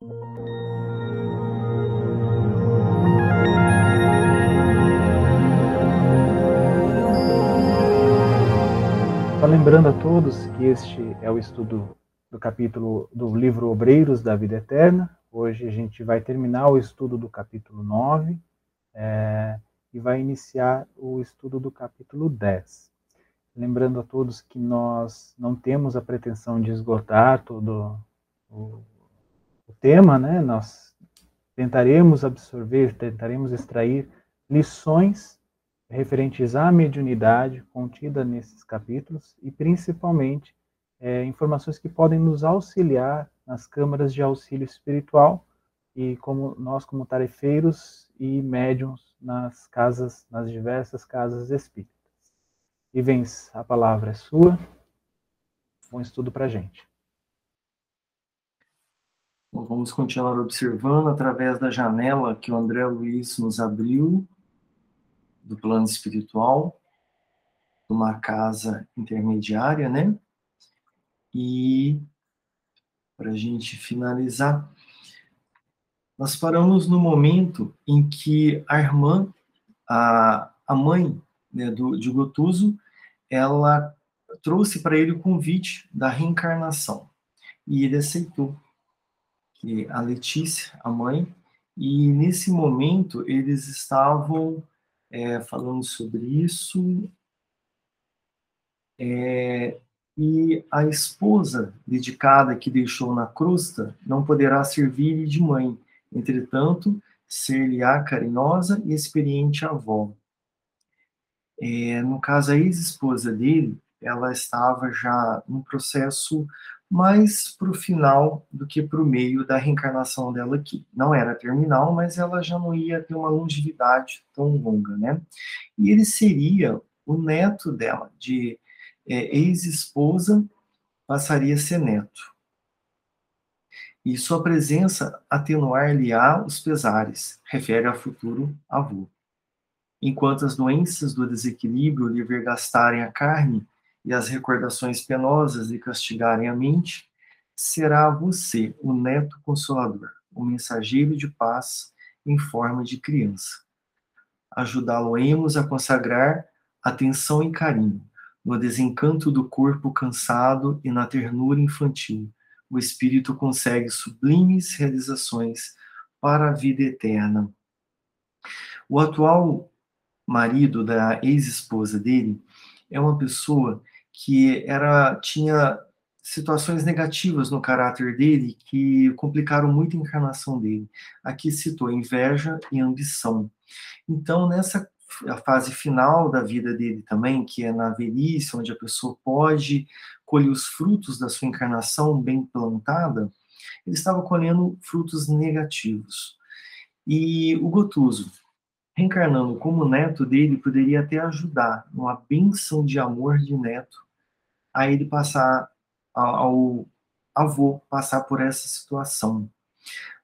Só lembrando a todos que este é o estudo do capítulo do livro Obreiros da Vida Eterna. Hoje a gente vai terminar o estudo do capítulo 9 é, e vai iniciar o estudo do capítulo 10. Lembrando a todos que nós não temos a pretensão de esgotar todo o, o tema, né? Nós tentaremos absorver, tentaremos extrair lições referentes à mediunidade contida nesses capítulos e principalmente é, informações que podem nos auxiliar nas câmaras de auxílio espiritual e como nós como tarefeiros e médiums nas casas, nas diversas casas espíritas. Ivens, a palavra é sua. Bom estudo para gente. Vamos continuar observando através da janela que o André Luiz nos abriu do plano espiritual, uma casa intermediária, né? E para a gente finalizar, nós paramos no momento em que a irmã, a, a mãe né, do, de Gotuso, ela trouxe para ele o convite da reencarnação. E ele aceitou. Que a Letícia, a mãe, e nesse momento eles estavam é, falando sobre isso. É, e a esposa dedicada que deixou na crusta não poderá servir-lhe de mãe, entretanto, ser-lhe-á carinhosa e experiente avó. É, no caso, a ex-esposa dele, ela estava já num processo mais para o final do que para o meio da reencarnação dela aqui. Não era terminal, mas ela já não ia ter uma longevidade tão longa, né? E ele seria o neto dela, de é, ex-esposa, passaria a ser neto. E sua presença atenuar-lhe-á os pesares, refere ao futuro avô. Enquanto as doenças do desequilíbrio lhe vergastarem a carne, e as recordações penosas lhe castigarem a mente, será você o neto consolador, o mensageiro de paz em forma de criança. Ajudá-lo-emos a consagrar atenção e carinho, no desencanto do corpo cansado e na ternura infantil. O espírito consegue sublimes realizações para a vida eterna. O atual marido da ex-esposa dele é uma pessoa que era tinha situações negativas no caráter dele que complicaram muito a encarnação dele. Aqui citou inveja e ambição. Então, nessa fase final da vida dele também, que é na velhice, onde a pessoa pode colher os frutos da sua encarnação bem plantada, ele estava colhendo frutos negativos. E o Gotuso, reencarnando como neto dele, poderia até ajudar numa benção de amor de neto a ele passar ao avô passar por essa situação.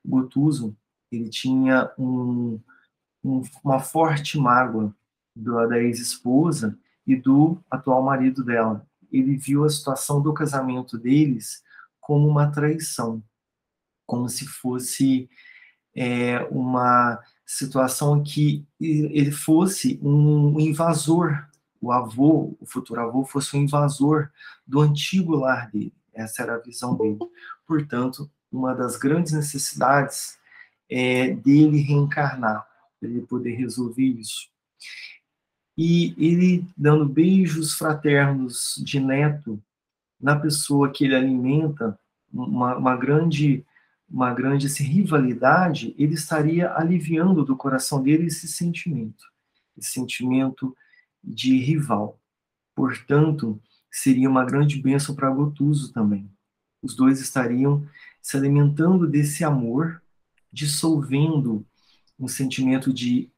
Gotuso, ele tinha um, um, uma forte mágoa do, da ex-esposa e do atual marido dela. Ele viu a situação do casamento deles como uma traição, como se fosse é, uma situação que ele fosse um invasor, o avô, o futuro avô, fosse um invasor do antigo lar dele. Essa era a visão dele. Portanto, uma das grandes necessidades é dele reencarnar, para ele poder resolver isso. E ele dando beijos fraternos de neto na pessoa que ele alimenta, uma, uma grande uma grande assim, rivalidade, ele estaria aliviando do coração dele esse sentimento, esse sentimento de rival. Portanto, seria uma grande bênção para Gotuso também. Os dois estariam se alimentando desse amor, dissolvendo um sentimento de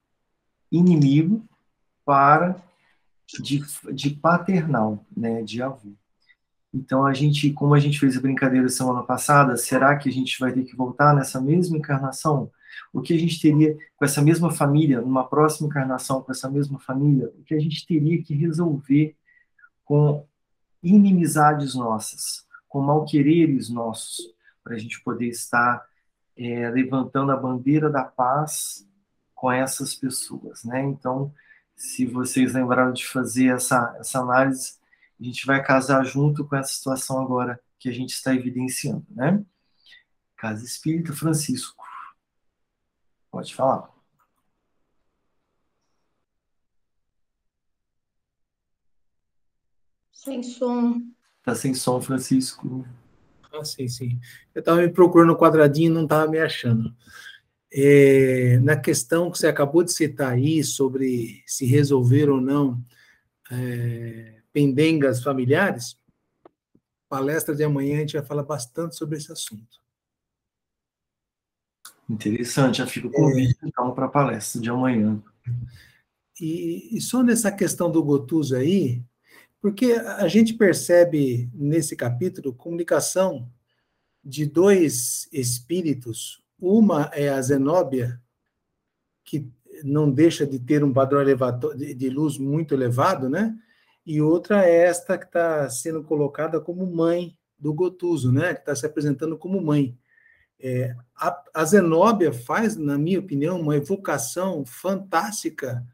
inimigo para de, de paternal, né, de avô. Então a gente, como a gente fez a brincadeira semana passada, será que a gente vai ter que voltar nessa mesma encarnação? O que a gente teria com essa mesma família, numa próxima encarnação com essa mesma família? O que a gente teria que resolver com inimizades nossas, com malquereres nossos, para a gente poder estar é, levantando a bandeira da paz com essas pessoas, né? Então, se vocês lembraram de fazer essa, essa análise, a gente vai casar junto com essa situação agora que a gente está evidenciando, né? Casa Espírita Francisco. Pode falar. Sem som. Tá sem som, Francisco. Ah, sim, sim. Eu estava me procurando no quadradinho e não estava me achando. É, na questão que você acabou de citar aí, sobre se resolver ou não é, pendengas familiares, palestra de amanhã a gente vai falar bastante sobre esse assunto. Interessante, já fica o convite é, então para a palestra de amanhã. E, e, só nessa questão do Gotuso aí, porque a gente percebe nesse capítulo comunicação de dois espíritos. Uma é a Zenóbia, que não deixa de ter um padrão elevado, de luz muito elevado, né? E outra é esta que está sendo colocada como mãe do Gotuso, né? Que está se apresentando como mãe. É, a, a Zenóbia faz, na minha opinião, uma evocação fantástica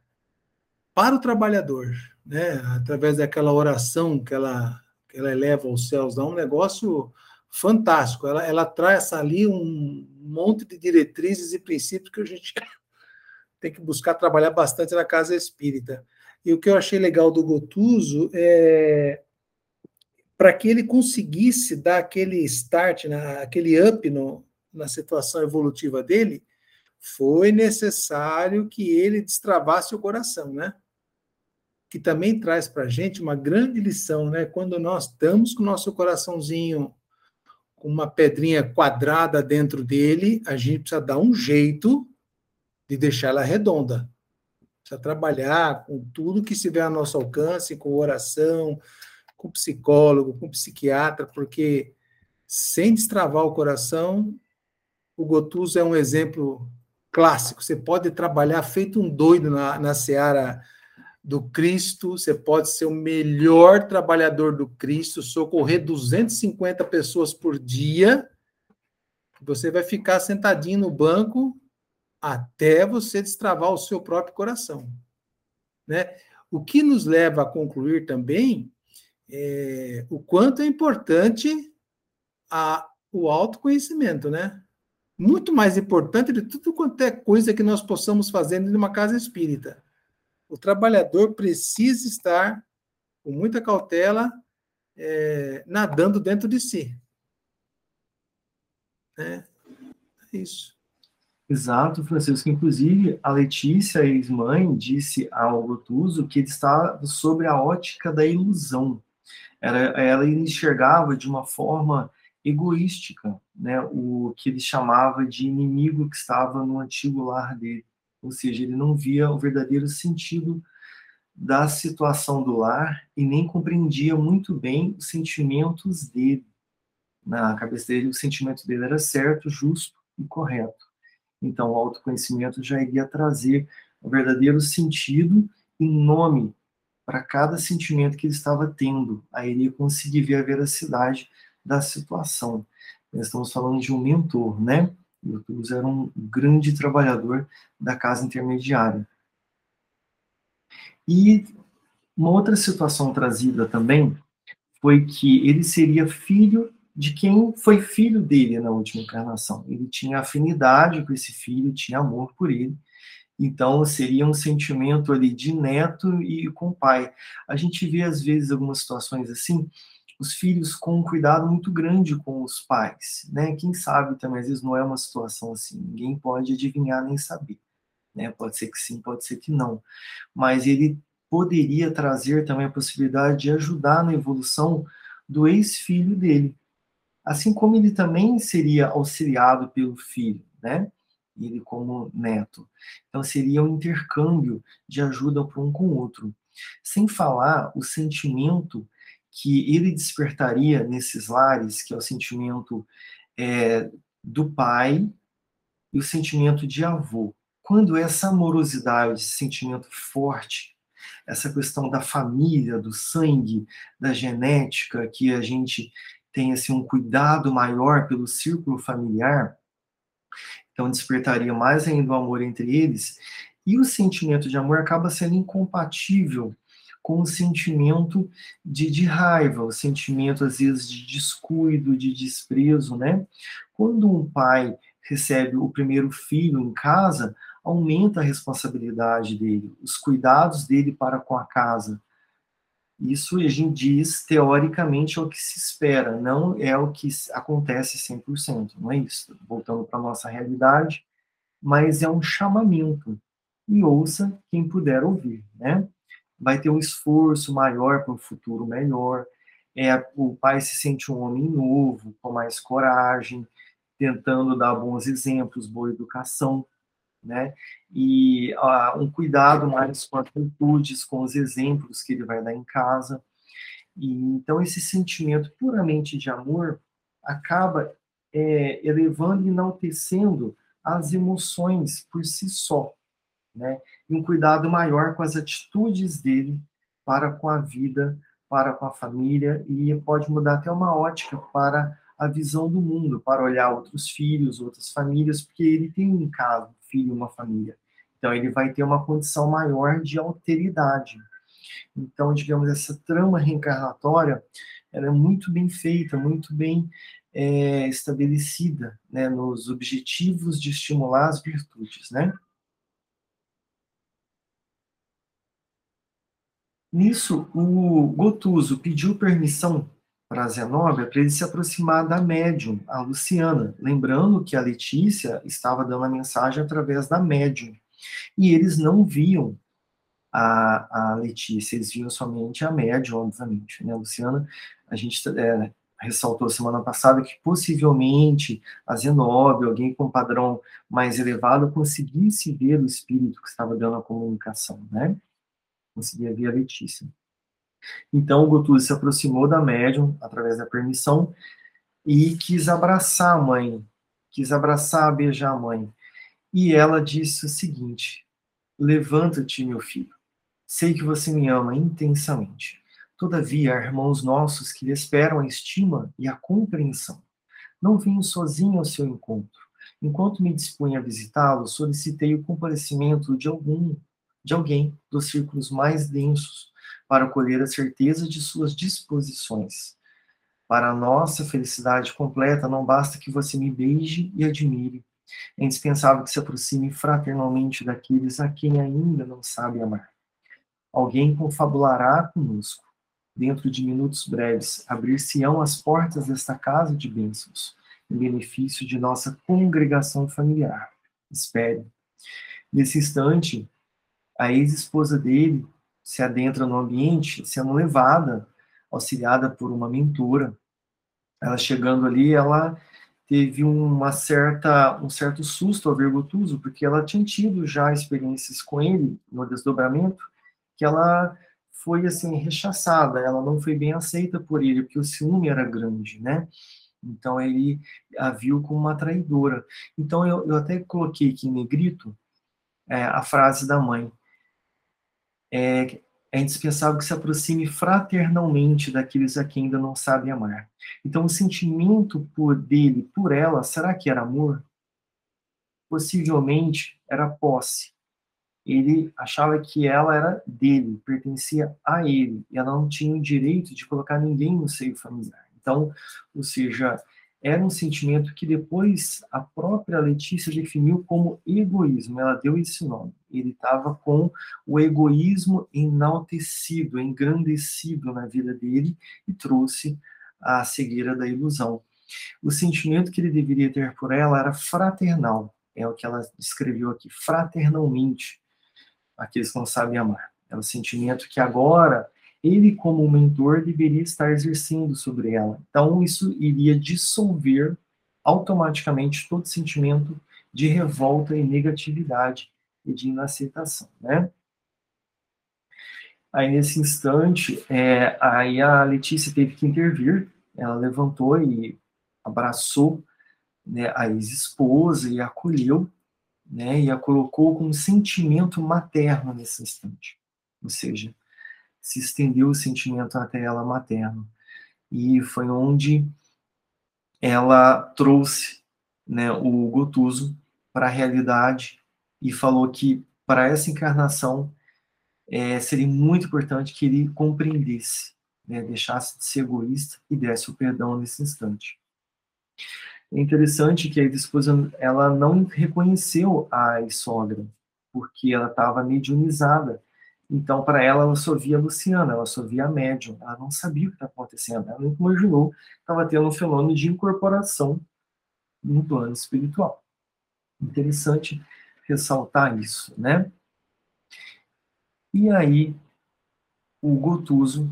para o trabalhador né, através daquela oração que ela, que ela eleva aos céus, dá um negócio fantástico. Ela, ela traz ali um monte de diretrizes e princípios que a gente tem que buscar trabalhar bastante na casa espírita. E o que eu achei legal do Gotuso é para que ele conseguisse dar aquele start, na, aquele up no, na situação evolutiva dele, foi necessário que ele destravasse o coração, né? que também traz para a gente uma grande lição, né? Quando nós estamos com o nosso coraçãozinho com uma pedrinha quadrada dentro dele, a gente precisa dar um jeito de deixar ela redonda. Precisa trabalhar com tudo que estiver ao nosso alcance, com oração, com psicólogo, com psiquiatra, porque sem destravar o coração, o Gotuso é um exemplo clássico. Você pode trabalhar feito um doido na, na seara do Cristo, você pode ser o melhor trabalhador do Cristo, socorrer 250 pessoas por dia, você vai ficar sentadinho no banco até você destravar o seu próprio coração. Né? O que nos leva a concluir também é, o quanto é importante a, o autoconhecimento, né? Muito mais importante de tudo quanto é coisa que nós possamos fazer em uma casa espírita o trabalhador precisa estar com muita cautela é, nadando dentro de si. É, é isso. Exato, Francisco. Inclusive, a Letícia, ex-mãe, disse ao Gotuso que ele estava sobre a ótica da ilusão. Ela, ela enxergava de uma forma egoística né, o que ele chamava de inimigo que estava no antigo lar dele ou seja, ele não via o verdadeiro sentido da situação do lar e nem compreendia muito bem os sentimentos dele. Na cabeça dele, o sentimento dele era certo, justo e correto. Então, o autoconhecimento já iria trazer o verdadeiro sentido e nome para cada sentimento que ele estava tendo. Aí ele ia conseguir ver a veracidade da situação. Nós estamos falando de um mentor, né? Cruz era um grande trabalhador da casa intermediária. E uma outra situação trazida também foi que ele seria filho de quem foi filho dele na última encarnação. Ele tinha afinidade com esse filho, tinha amor por ele. Então, seria um sentimento ali de neto e com pai. A gente vê, às vezes, algumas situações assim, os filhos com um cuidado muito grande com os pais, né? Quem sabe também, às vezes não é uma situação assim, ninguém pode adivinhar nem saber, né? Pode ser que sim, pode ser que não, mas ele poderia trazer também a possibilidade de ajudar na evolução do ex-filho dele, assim como ele também seria auxiliado pelo filho, né? Ele como neto. Então seria um intercâmbio de ajuda para um com o outro. Sem falar o sentimento que ele despertaria nesses lares, que é o sentimento é, do pai e o sentimento de avô. Quando essa amorosidade, esse sentimento forte, essa questão da família, do sangue, da genética, que a gente tem assim, um cuidado maior pelo círculo familiar, então despertaria mais ainda o amor entre eles, e o sentimento de amor acaba sendo incompatível com o sentimento de, de raiva, o sentimento, às vezes, de descuido, de desprezo, né? Quando um pai recebe o primeiro filho em casa, aumenta a responsabilidade dele, os cuidados dele para com a casa. Isso a gente diz, teoricamente, é o que se espera, não é o que acontece 100%, não é isso? Voltando para a nossa realidade, mas é um chamamento. E ouça quem puder ouvir, né? Vai ter um esforço maior para um futuro melhor. É, o pai se sente um homem novo, com mais coragem, tentando dar bons exemplos, boa educação, né? E um cuidado mais com as atitudes, com os exemplos que ele vai dar em casa. E, então, esse sentimento puramente de amor acaba é, elevando e enaltecendo as emoções por si só, né? E um cuidado maior com as atitudes dele para com a vida, para com a família, e pode mudar até uma ótica para a visão do mundo, para olhar outros filhos, outras famílias, porque ele tem em casa um filho, uma família. Então ele vai ter uma condição maior de alteridade. Então, digamos, essa trama reencarnatória, ela é muito bem feita, muito bem é, estabelecida, né, nos objetivos de estimular as virtudes, né? Nisso, o Gotuso pediu permissão para a Zenóbia para ele se aproximar da médium, a Luciana, lembrando que a Letícia estava dando a mensagem através da médium. E eles não viam a, a Letícia, eles viam somente a médium, obviamente. Né? A Luciana, a gente é, ressaltou semana passada que possivelmente a Zenóbia, alguém com padrão mais elevado, conseguisse ver o espírito que estava dando a comunicação, né? Conseguia ver a Letícia. Então, o Gotuzzi se aproximou da médium através da permissão e quis abraçar a mãe, quis abraçar, beijar a mãe. E ela disse o seguinte: Levanta-te, meu filho. Sei que você me ama intensamente. Todavia, há irmãos nossos que lhe esperam a estima e a compreensão. Não venho sozinho ao seu encontro. Enquanto me dispunha a visitá-lo, solicitei o comparecimento de algum, de alguém dos círculos mais densos para colher a certeza de suas disposições. Para a nossa felicidade completa, não basta que você me beije e admire. É indispensável que se aproxime fraternalmente daqueles a quem ainda não sabe amar. Alguém confabulará conosco. Dentro de minutos breves, abrir-se-ão as portas desta casa de bênçãos, em benefício de nossa congregação familiar. Espere. Nesse instante, a ex-esposa dele se adentra no ambiente sendo levada, auxiliada por uma mentora. Ela chegando ali, ela teve uma certa, um certo susto ao ver Gotuso, porque ela tinha tido já experiências com ele no desdobramento, que ela foi assim rechaçada, ela não foi bem aceita por ele, porque o ciúme era grande, né? Então ele a viu como uma traidora. Então eu, eu até coloquei aqui em negrito é, a frase da mãe é, é indispensável que se aproxime fraternalmente daqueles a quem ainda não sabe amar. Então, o sentimento por dele, por ela, será que era amor? Possivelmente era posse. Ele achava que ela era dele, pertencia a ele, e ela não tinha o direito de colocar ninguém no seio familiar. Então, ou seja, era um sentimento que depois a própria Letícia definiu como egoísmo, ela deu esse nome. Ele estava com o egoísmo enaltecido, engrandecido na vida dele e trouxe a cegueira da ilusão. O sentimento que ele deveria ter por ela era fraternal, é o que ela descreveu aqui, fraternalmente, aqueles que não sabem amar. É o sentimento que agora ele, como mentor, deveria estar exercendo sobre ela. Então, isso iria dissolver automaticamente todo sentimento de revolta e negatividade de inaceitação, né? Aí, nesse instante, é, aí a Letícia teve que intervir, ela levantou e abraçou né, a ex-esposa e acolheu, né, e a colocou com um sentimento materno nesse instante. Ou seja, se estendeu o sentimento até ela materno. E foi onde ela trouxe né, o Gotuso para a realidade e falou que para essa encarnação é, seria muito importante que ele compreendesse, né, deixasse de ser egoísta e desse o perdão nesse instante. É interessante que a esposa ela não reconheceu a sogra porque ela estava mediunizada. Então, para ela, ela só via a Luciana, ela só via a médium. Ela não sabia o que estava acontecendo. Ela nunca imaginou que estava tendo um fenômeno de incorporação no plano espiritual. Interessante ressaltar isso, né? E aí, o Gotuso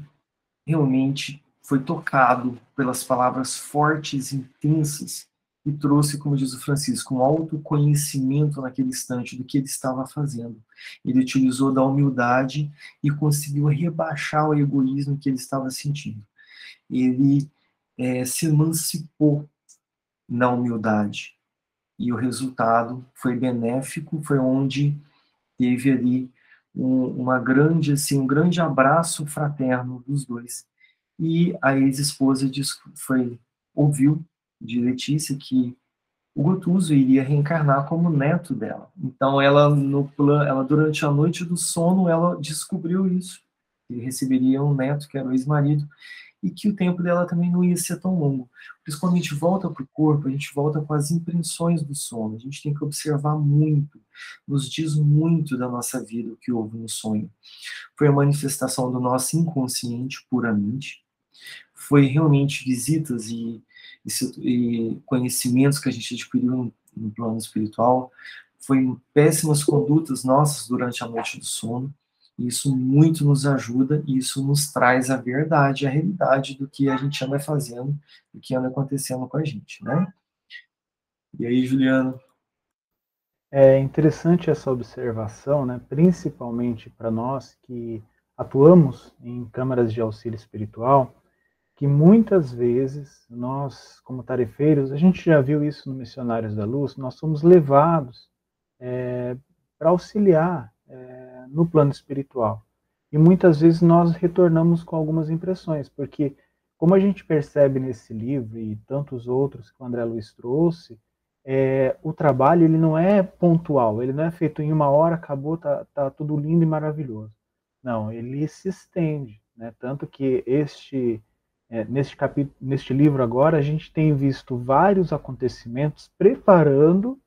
realmente foi tocado pelas palavras fortes intensas e trouxe, como diz o Francisco, um autoconhecimento naquele instante do que ele estava fazendo. Ele utilizou da humildade e conseguiu rebaixar o egoísmo que ele estava sentindo. Ele é, se emancipou na humildade. E o resultado foi benéfico, foi onde teve ali um, uma grande, assim, um grande abraço fraterno dos dois. E a ex-esposa foi ouviu de Letícia que o Gotuso iria reencarnar como neto dela. Então ela no ela durante a noite do sono ela descobriu isso. Ele receberia um neto que era o ex-marido e que o tempo dela também não ia ser tão longo. Por isso quando a gente volta para o corpo, a gente volta com as impressões do sono. A gente tem que observar muito, nos diz muito da nossa vida o que houve no sonho. Foi a manifestação do nosso inconsciente puramente. Foi realmente visitas e e, conhecimentos que a gente adquiriu no, no plano espiritual, foi péssimas condutas nossas durante a noite do sono. Isso muito nos ajuda e isso nos traz a verdade, a realidade do que a gente anda fazendo, do que anda acontecendo com a gente, né? E aí, Juliano? É interessante essa observação, né? principalmente para nós que atuamos em câmaras de auxílio espiritual, que muitas vezes nós, como tarefeiros, a gente já viu isso no Missionários da Luz, nós somos levados é, para auxiliar é, no plano espiritual. E muitas vezes nós retornamos com algumas impressões, porque, como a gente percebe nesse livro e tantos outros que o André Luiz trouxe, é, o trabalho ele não é pontual, ele não é feito em uma hora, acabou, tá, tá tudo lindo e maravilhoso. Não, ele se estende, né? Tanto que este é, neste, capítulo, neste livro agora, a gente tem visto vários acontecimentos preparando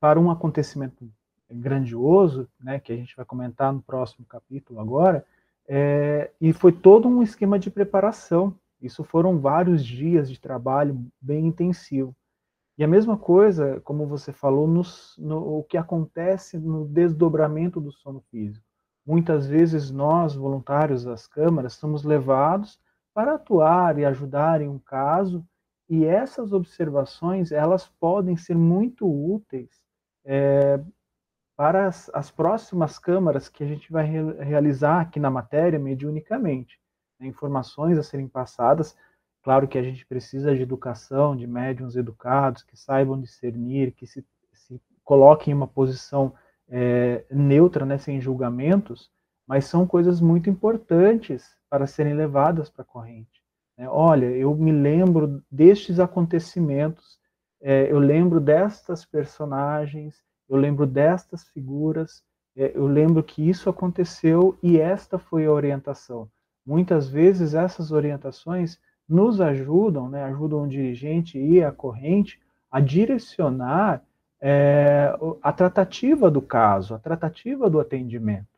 para um acontecimento grandioso, né, que a gente vai comentar no próximo capítulo agora, é, e foi todo um esquema de preparação. Isso foram vários dias de trabalho bem intensivo. E a mesma coisa, como você falou, no, o que acontece no desdobramento do sono físico. Muitas vezes nós, voluntários das câmaras, somos levados para atuar e ajudar em um caso, e essas observações elas podem ser muito úteis é, para as, as, próximas câmaras que a gente vai re realizar aqui na matéria mediunicamente. Né, informações a serem passadas, claro que a gente precisa de educação, de médiums educados, que saibam discernir, que se, se coloquem em uma posição é, neutra, né, sem julgamentos, mas são coisas muito importantes para serem levadas para a corrente. Né? Olha, eu me lembro destes acontecimentos, é, eu lembro destas personagens, eu lembro destas figuras, é, eu lembro que isso aconteceu e esta foi a orientação. Muitas vezes essas orientações nos ajudam, né, ajudam o dirigente e a corrente a direcionar é, a tratativa do caso, a tratativa do atendimento.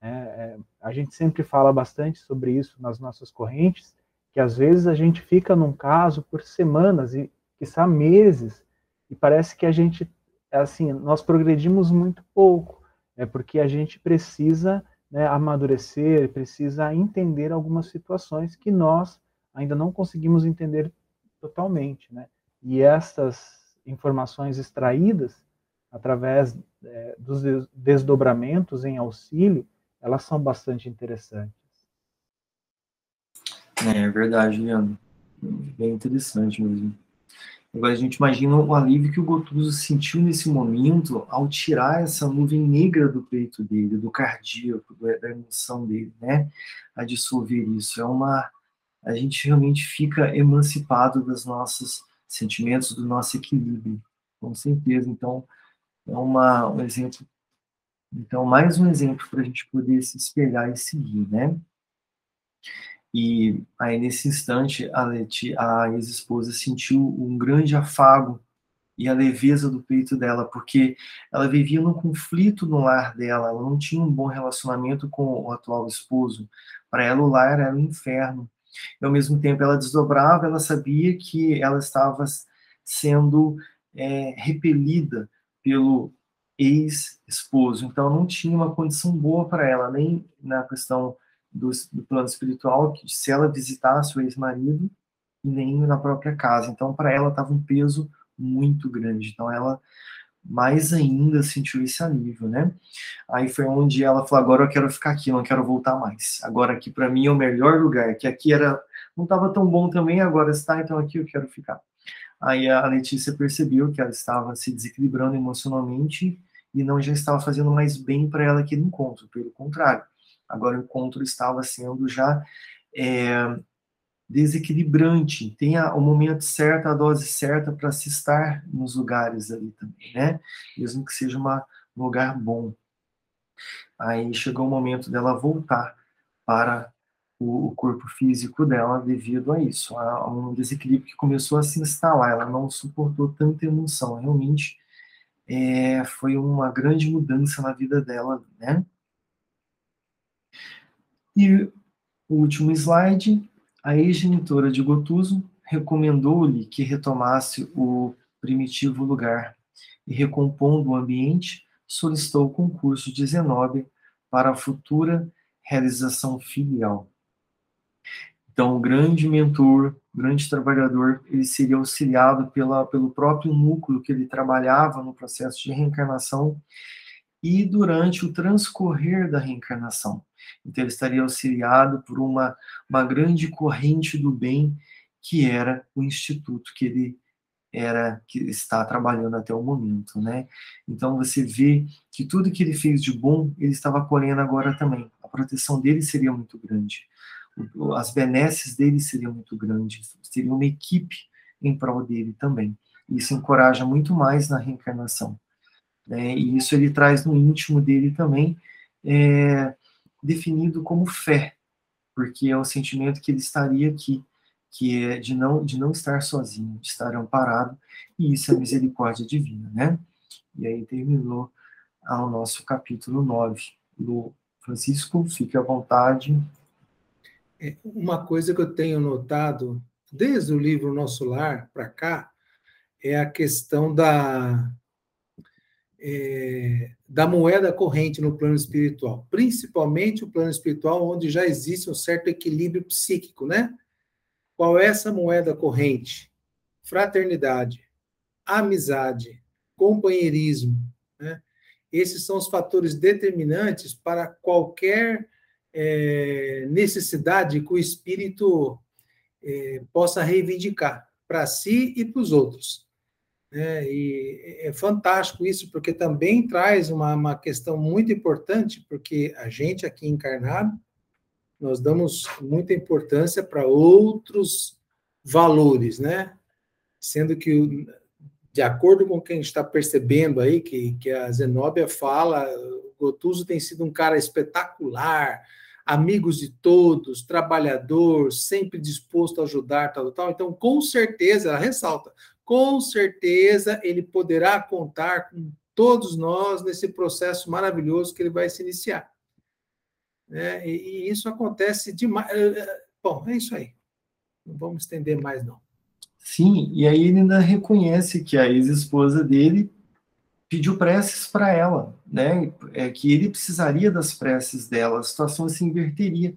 É, é, a gente sempre fala bastante sobre isso nas nossas correntes, que às vezes a gente fica num caso por semanas e, quiçá, meses, e parece que a gente, assim, nós progredimos muito pouco, é porque a gente precisa né, amadurecer, precisa entender algumas situações que nós ainda não conseguimos entender totalmente, né? E essas informações extraídas através é, dos desdobramentos em auxílio, elas são bastante interessantes. É, verdade, Leandro. Bem interessante mesmo. Agora a gente imagina o alívio que o Gotuso sentiu nesse momento ao tirar essa nuvem negra do peito dele, do cardíaco, da emoção dele, né? A dissolver isso. É uma. A gente realmente fica emancipado dos nossos sentimentos, do nosso equilíbrio, com certeza. Então, é uma, um exemplo. Então, mais um exemplo para a gente poder se espelhar e seguir, né? E aí, nesse instante, a, a ex-esposa sentiu um grande afago e a leveza do peito dela, porque ela vivia num conflito no lar dela, ela não tinha um bom relacionamento com o atual esposo. Para ela, o lar era um inferno. E, ao mesmo tempo, ela desdobrava, ela sabia que ela estava sendo é, repelida pelo ex-esposo. Então, não tinha uma condição boa para ela, nem na questão do, do plano espiritual, que se ela visitasse o ex-marido, nem na própria casa. Então, para ela, estava um peso muito grande. Então ela mais ainda sentiu esse alívio, né? Aí foi onde ela falou: agora eu quero ficar aqui, não quero voltar mais. Agora aqui para mim é o melhor lugar, que aqui era não estava tão bom também, agora está, então aqui eu quero ficar. Aí a Letícia percebeu que ela estava se desequilibrando emocionalmente e não já estava fazendo mais bem para ela aquele encontro, pelo contrário. Agora o encontro estava sendo já é, desequilibrante, tenha o momento certo, a dose certa para se estar nos lugares ali também, né? Mesmo que seja uma, um lugar bom. Aí chegou o momento dela voltar para o, o corpo físico dela devido a isso, a, a um desequilíbrio que começou a se instalar, ela não suportou tanta emoção, realmente é, foi uma grande mudança na vida dela, né? E o último slide, a ex-genitora de Gotuso recomendou-lhe que retomasse o primitivo lugar e, recompondo o ambiente, solicitou o concurso de Zenóbia para a futura realização filial. Então, o grande mentor, grande trabalhador, ele seria auxiliado pela, pelo próprio núcleo que ele trabalhava no processo de reencarnação e durante o transcorrer da reencarnação. Então, ele estaria auxiliado por uma, uma grande corrente do bem, que era o instituto que ele era que está trabalhando até o momento, né? Então você vê que tudo que ele fez de bom, ele estava colhendo agora também. A proteção dele seria muito grande. As benesses dele seriam muito grandes. Seria uma equipe em prol dele também. Isso encoraja muito mais na reencarnação. Né? E isso ele traz no íntimo dele também, é, definido como fé, porque é o sentimento que ele estaria aqui, que é de não, de não estar sozinho, de estar amparado, e isso é misericórdia divina, né? E aí terminou o nosso capítulo 9. Lu Francisco, fique à vontade. É, uma coisa que eu tenho notado desde o livro Nosso Lar para cá é a questão da é, da moeda corrente no plano espiritual, principalmente o plano espiritual onde já existe um certo equilíbrio psíquico, né? Qual é essa moeda corrente? Fraternidade, amizade, companheirismo, né? Esses são os fatores determinantes para qualquer é, necessidade que o espírito é, possa reivindicar para si e para os outros. É, e é fantástico isso, porque também traz uma, uma questão muito importante, porque a gente aqui encarnado, nós damos muita importância para outros valores, né? Sendo que, de acordo com o que a gente está percebendo aí, que, que a Zenóbia fala, o Gotuso tem sido um cara espetacular, amigos de todos, trabalhador, sempre disposto a ajudar, tal, tal. Então, com certeza, ela ressalta, com certeza ele poderá contar com todos nós nesse processo maravilhoso que ele vai se iniciar. É, e, isso acontece demais. É, é, bom, é isso aí. Não vamos estender mais, não. Sim, e aí ele ainda reconhece que a ex-esposa dele pediu preces para ela, né? É que ele precisaria das preces dela, a situação se inverteria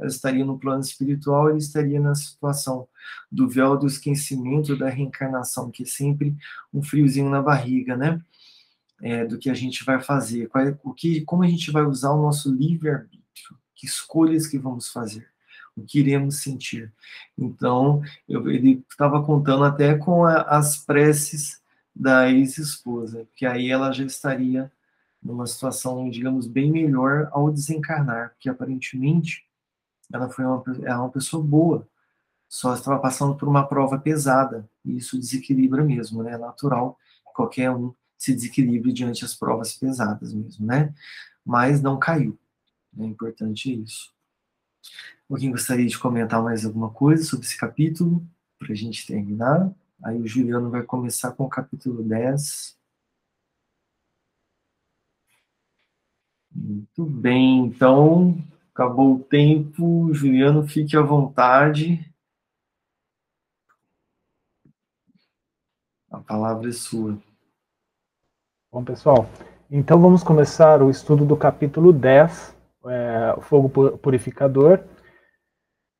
ela estaria no plano espiritual, ele estaria na situação do véu do esquecimento da reencarnação, que é sempre um friozinho na barriga, né? É, do que a gente vai fazer, qual, é, o que, como a gente vai usar o nosso livre-arbítrio, que escolhas que vamos fazer, o que iremos sentir. Então, eu, ele estava contando até com a, as preces da ex-esposa, que aí ela já estaria numa situação, digamos, bem melhor ao desencarnar, porque aparentemente ela foi uma, ela é uma pessoa boa, só estava passando por uma prova pesada, e isso desequilibra mesmo, né? É natural qualquer um esse desequilíbrio diante das provas pesadas mesmo, né? Mas não caiu. É importante isso. Alguém gostaria de comentar mais alguma coisa sobre esse capítulo, para a gente terminar? Aí o Juliano vai começar com o capítulo 10. Muito bem, então acabou o tempo. Juliano, fique à vontade. A palavra é sua. Bom, pessoal, então vamos começar o estudo do capítulo 10, é, o fogo purificador.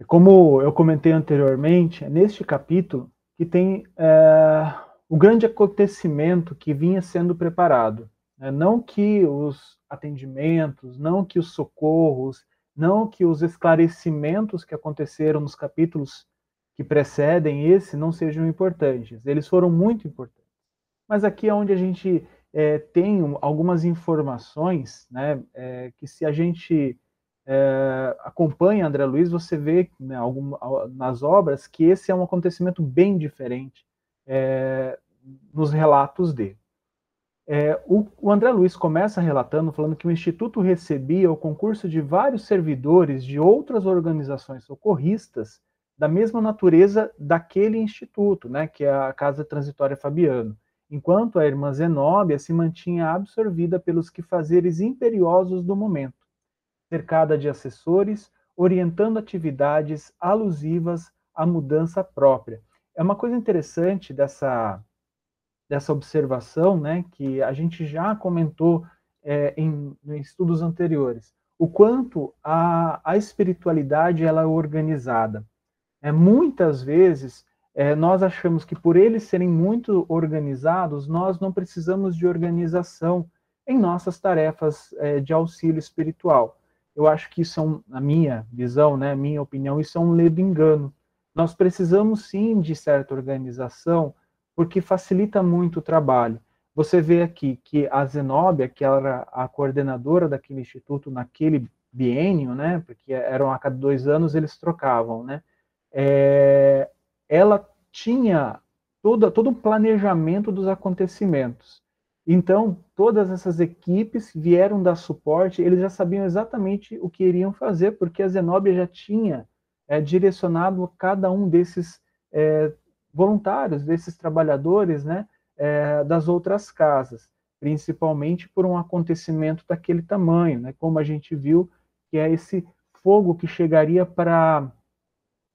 Como eu comentei anteriormente, é neste capítulo que tem é, o grande acontecimento que vinha sendo preparado. Né? Não que os atendimentos, não que os socorros, não que os esclarecimentos que aconteceram nos capítulos que precedem esse não sejam importantes. Eles foram muito importantes. Mas aqui é onde a gente é, tem algumas informações, né, é, que se a gente é, acompanha André Luiz, você vê né, algum, nas obras que esse é um acontecimento bem diferente é, nos relatos dele. É, o, o, André Luiz começa relatando, falando que o Instituto recebia o concurso de vários servidores de outras organizações socorristas da mesma natureza daquele instituto, né, que é a Casa Transitória Fabiano, enquanto a irmã Zenóbia se mantinha absorvida pelos quefazeres imperiosos do momento, cercada de assessores, orientando atividades alusivas à mudança própria. É uma coisa interessante dessa dessa observação, né, que a gente já comentou é, em, em, estudos anteriores, o quanto a, a espiritualidade ela é organizada. É, muitas vezes é, nós achamos que por eles serem muito organizados, nós não precisamos de organização em nossas tarefas é, de auxílio espiritual. Eu acho que isso é, um, na minha visão, né, minha opinião, isso é um ledo engano. Nós precisamos sim de certa organização porque facilita muito o trabalho. Você vê aqui que a Zenóbia, que era a coordenadora daquele instituto naquele biênio, né, porque eram a cada dois anos eles trocavam, né, é, ela tinha todo, todo o planejamento dos acontecimentos. Então, todas essas equipes vieram dar suporte, eles já sabiam exatamente o que iriam fazer, porque a Zenóbia já tinha é, direcionado cada um desses é, voluntários, desses trabalhadores, né, é, das outras casas, principalmente por um acontecimento daquele tamanho, né, como a gente viu, que é esse fogo que chegaria para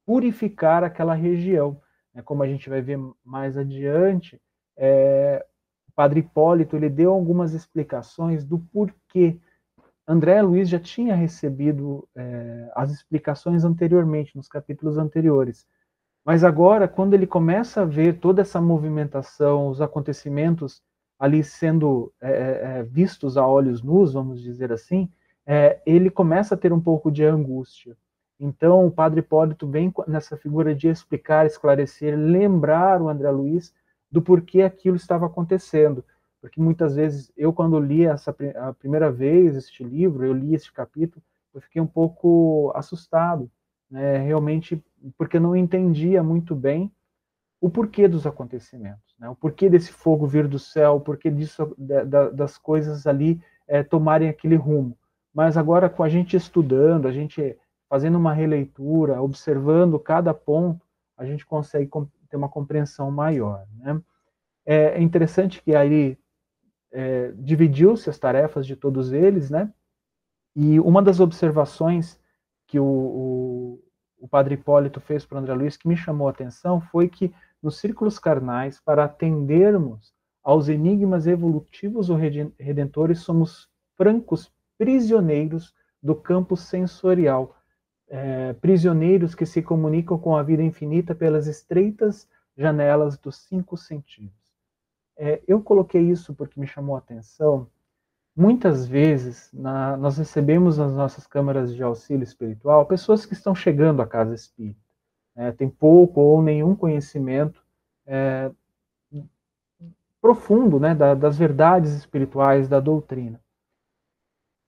purificar aquela região. Né, como a gente vai ver mais adiante, é, o padre Hipólito ele deu algumas explicações do porquê. André Luiz já tinha recebido é, as explicações anteriormente, nos capítulos anteriores, mas agora, quando ele começa a ver toda essa movimentação, os acontecimentos ali sendo é, é, é, vistos a olhos nus, vamos dizer assim, é, ele começa a ter um pouco de angústia. Então, o padre Hipólito vem nessa figura de explicar, esclarecer, lembrar o André Luiz do porquê aquilo estava acontecendo. Porque muitas vezes, eu quando li essa, a primeira vez este livro, eu li este capítulo, eu fiquei um pouco assustado, né, realmente porque não entendia muito bem o porquê dos acontecimentos, né, o porquê desse fogo vir do céu, o porquê disso, da, das coisas ali é, tomarem aquele rumo. Mas agora, com a gente estudando, a gente fazendo uma releitura, observando cada ponto, a gente consegue ter uma compreensão maior. Né? É interessante que aí é, dividiu-se as tarefas de todos eles, né? E uma das observações que o, o, o padre Hipólito fez para o André Luiz, que me chamou a atenção, foi que nos círculos carnais, para atendermos aos enigmas evolutivos ou redentores, somos francos prisioneiros do campo sensorial, é, prisioneiros que se comunicam com a vida infinita pelas estreitas janelas dos cinco sentidos. É, eu coloquei isso porque me chamou a atenção, Muitas vezes, na, nós recebemos nas nossas câmaras de auxílio espiritual pessoas que estão chegando à casa espírita, né, tem pouco ou nenhum conhecimento é, profundo né, da, das verdades espirituais, da doutrina.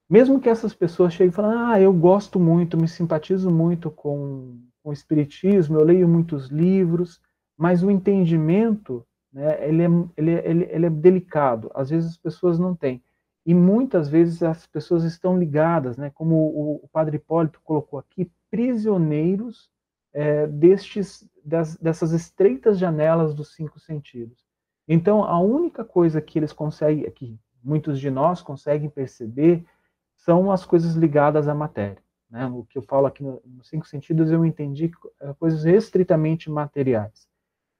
Mesmo que essas pessoas cheguem e falem, ah, eu gosto muito, me simpatizo muito com, com o espiritismo, eu leio muitos livros, mas o entendimento né, ele, é, ele, ele, ele é delicado, às vezes as pessoas não têm. E muitas vezes as pessoas estão ligadas, né, como o, o padre Hipólito colocou aqui, prisioneiros é, destes, das, dessas estreitas janelas dos cinco sentidos. Então, a única coisa que eles conseguem, que muitos de nós conseguem perceber, são as coisas ligadas à matéria. Né? O que eu falo aqui nos cinco sentidos, eu entendi é, coisas estritamente materiais.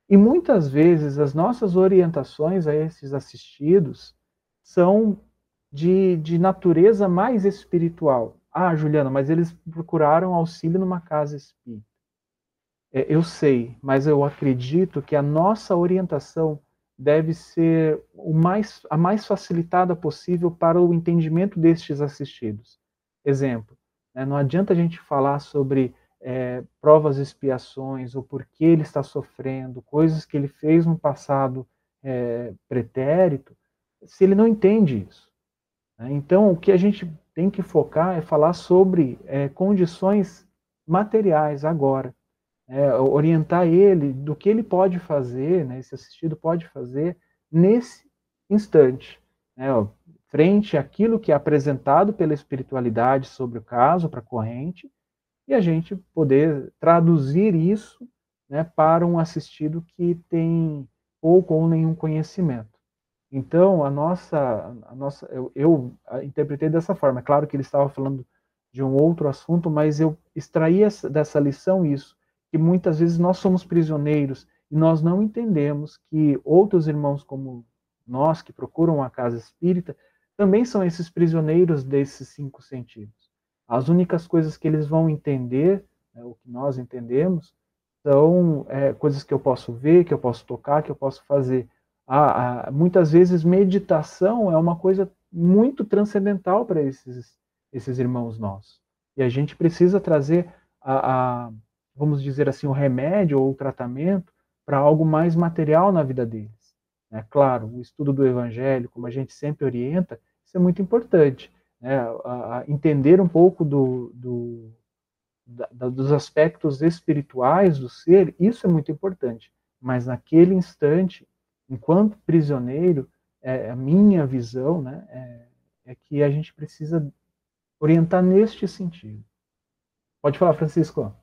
E muitas vezes as nossas orientações a esses assistidos são de, de natureza mais espiritual. Ah, Juliana, mas eles procuraram auxílio numa casa espírita. É, eu sei, mas eu acredito que a nossa orientação deve ser mais, a mais facilitada possível para o entendimento destes assistidos. Exemplo, né, não adianta a gente falar sobre é, provas e expiações, o porquê ele está sofrendo, coisas que ele fez no passado é, pretérito, se ele não entende isso. Né? Então, o que a gente tem que focar é falar sobre é, condições materiais agora, é, orientar ele do que ele pode fazer, né, esse assistido pode fazer nesse instante, né, ó, frente àquilo que é apresentado pela espiritualidade sobre o caso, para a corrente, e a gente poder traduzir isso né, para um assistido que tem pouco ou nenhum conhecimento. Então, a nossa, a nossa eu, eu interpretei dessa forma. É claro que ele estava falando de um outro assunto, mas eu extraí essa, dessa lição isso, que muitas vezes nós somos prisioneiros e nós não entendemos que outros irmãos como nós, que procuram a casa espírita, também são esses prisioneiros desses cinco sentidos. As únicas coisas que eles vão entender, né, o que nós entendemos, são é, coisas que eu posso ver, que eu posso tocar, que eu posso fazer. Ah, ah, muitas vezes meditação é uma coisa muito transcendental para esses, esses irmãos nossos. E a gente precisa trazer, a, a vamos dizer assim, o remédio ou o tratamento para algo mais material na vida deles. É claro, o estudo do Evangelho, como a gente sempre orienta, isso é muito importante né, a, a entender um pouco do, do, da, dos aspectos espirituais do ser, isso é muito importante. Mas naquele instante, enquanto prisioneiro, é, a minha visão né, é, é que a gente precisa orientar neste sentido. Pode falar, Francisco.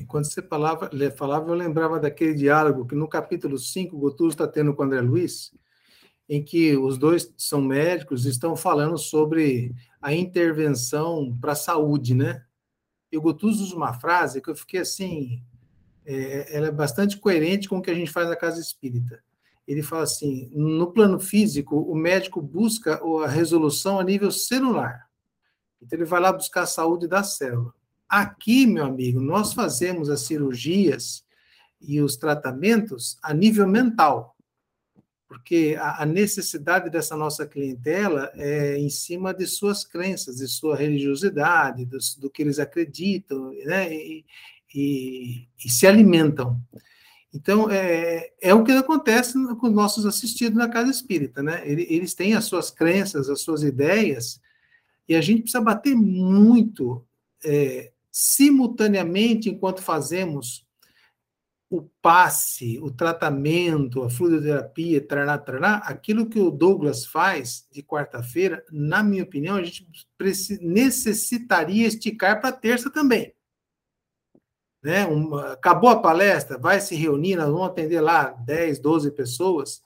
Enquanto você falava, falava, eu lembrava daquele diálogo que no capítulo 5, Gotuso está tendo com André Luiz, em que os dois são médicos e estão falando sobre a intervenção para a saúde, né? E o Gutus usa uma frase que eu fiquei assim, é, ela é bastante coerente com o que a gente faz na casa espírita. Ele fala assim: no plano físico, o médico busca a resolução a nível celular. Então, ele vai lá buscar a saúde da célula. Aqui, meu amigo, nós fazemos as cirurgias e os tratamentos a nível mental porque a, necessidade dessa nossa clientela é em cima de suas crenças, de sua religiosidade, do, do que eles acreditam, né? E, e, e, se alimentam. Então, é, é o que acontece com os nossos assistidos na casa espírita, né? Eles têm as suas crenças, as suas ideias, e a gente precisa bater muito é, simultaneamente enquanto fazemos o passe, o tratamento, a fluidoterapia, trará, trará, aquilo que o Douglas faz de quarta-feira, na minha opinião, a gente necessitaria esticar para terça também. Né? Acabou a palestra, vai se reunir, nós vamos atender lá 10, 12 pessoas,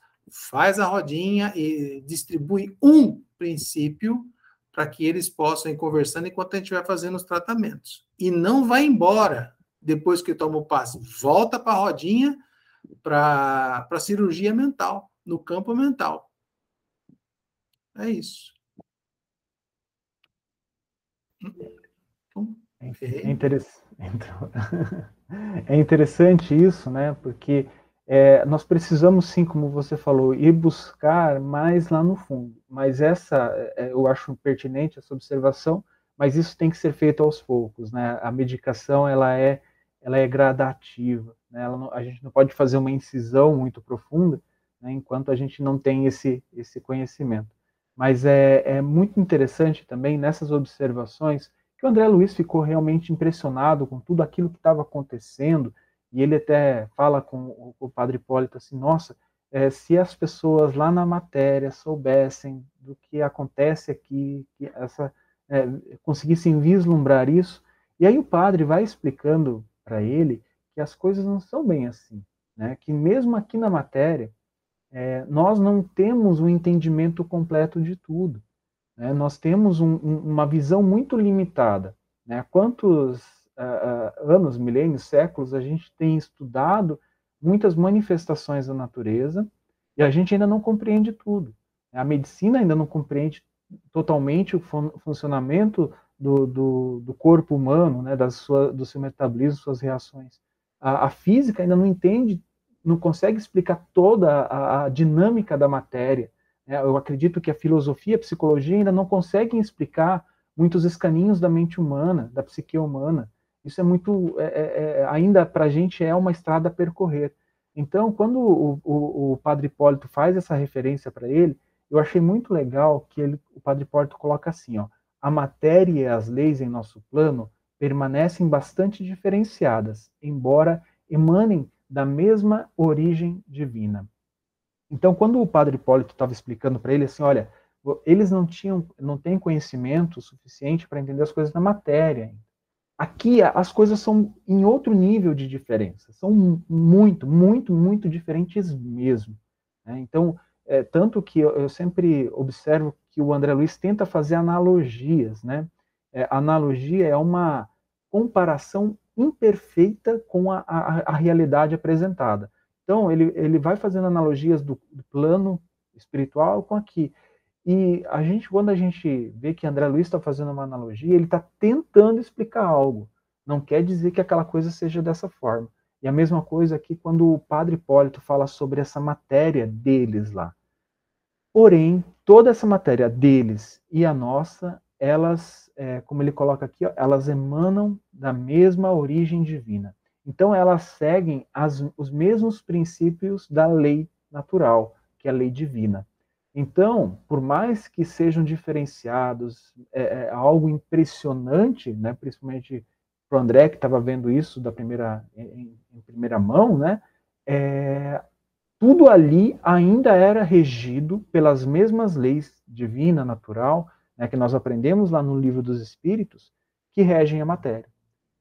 faz a rodinha e distribui um princípio para que eles possam ir conversando enquanto a gente vai fazendo os tratamentos. E não vai embora depois que toma o passe, volta para a rodinha para a cirurgia mental, no campo mental. É isso. É, interessante, é interessante isso, né? Porque é, nós precisamos, sim, como você falou, ir buscar mais lá no fundo. Mas essa, é, eu acho pertinente essa observação, mas isso tem que ser feito aos poucos, né? A medicação, ela é ela é gradativa. Né? Não, a gente não pode fazer uma incisão muito profunda né, enquanto a gente não tem esse, esse conhecimento. Mas é, é muito interessante também nessas observações que o André Luiz ficou realmente impressionado com tudo aquilo que estava acontecendo e ele até fala com o, padre Hipólito assim, nossa, é, se as pessoas lá na matéria soubessem do que acontece aqui, que essa, é, conseguissem vislumbrar isso, e aí o padre vai explicando para ele que as coisas não são bem assim, né? que mesmo aqui na matéria, é, nós não temos um entendimento completo de tudo. Né? Nós temos um, um, uma visão muito limitada. Né? Quantos uh, anos, milênios, séculos a gente tem estudado muitas manifestações da natureza e a gente ainda não compreende tudo. A medicina ainda não compreende totalmente o fun funcionamento do, do, do, corpo humano, né, da sua, do seu metabolismo, suas reações. A, a, física ainda não entende, não consegue explicar toda a, a dinâmica da matéria. Né? Eu acredito que a filosofia, a psicologia ainda não conseguem explicar muitos escaninhos da mente humana, da psique humana. Isso é muito, é, é, é ainda para a gente é uma estrada a percorrer. Então, quando o, o, o Padre Hipólito faz essa referência para ele, eu achei muito legal que ele, o Padre Hipólito coloca assim, ó, a matéria e as leis em nosso plano permanecem bastante diferenciadas, embora emanem da mesma origem divina. Então, quando o Padre Hipólito estava explicando para ele assim, olha, eles não tinham, não têm conhecimento suficiente para entender as coisas da matéria. Aqui as coisas são em outro nível de diferença, são muito, muito, muito diferentes mesmo. Né? Então, é, tanto que eu, eu, sempre observo que o André Luiz tenta fazer analogias, né? É, analogia é uma comparação imperfeita com a, a, a realidade apresentada. Então, ele, ele vai fazendo analogias do, do plano espiritual com aqui. E a gente, quando a gente vê que André Luiz está fazendo uma analogia, ele está tentando explicar algo. Não quer dizer que aquela coisa seja dessa forma. E a mesma coisa aqui quando o padre Hipólito fala sobre essa matéria deles lá. Porém, toda essa matéria deles e a nossa, elas, é, como ele coloca aqui, ó, elas emanam da mesma origem divina. Então, elas seguem as, os mesmos princípios da lei natural, que é a lei divina. Então, por mais que sejam diferenciados, é, é algo impressionante, né, principalmente para o André, que estava vendo isso da primeira, em, em primeira mão, né, é, tudo ali ainda era regido pelas mesmas leis divina, natural, né, que nós aprendemos lá no livro dos Espíritos, que regem a matéria.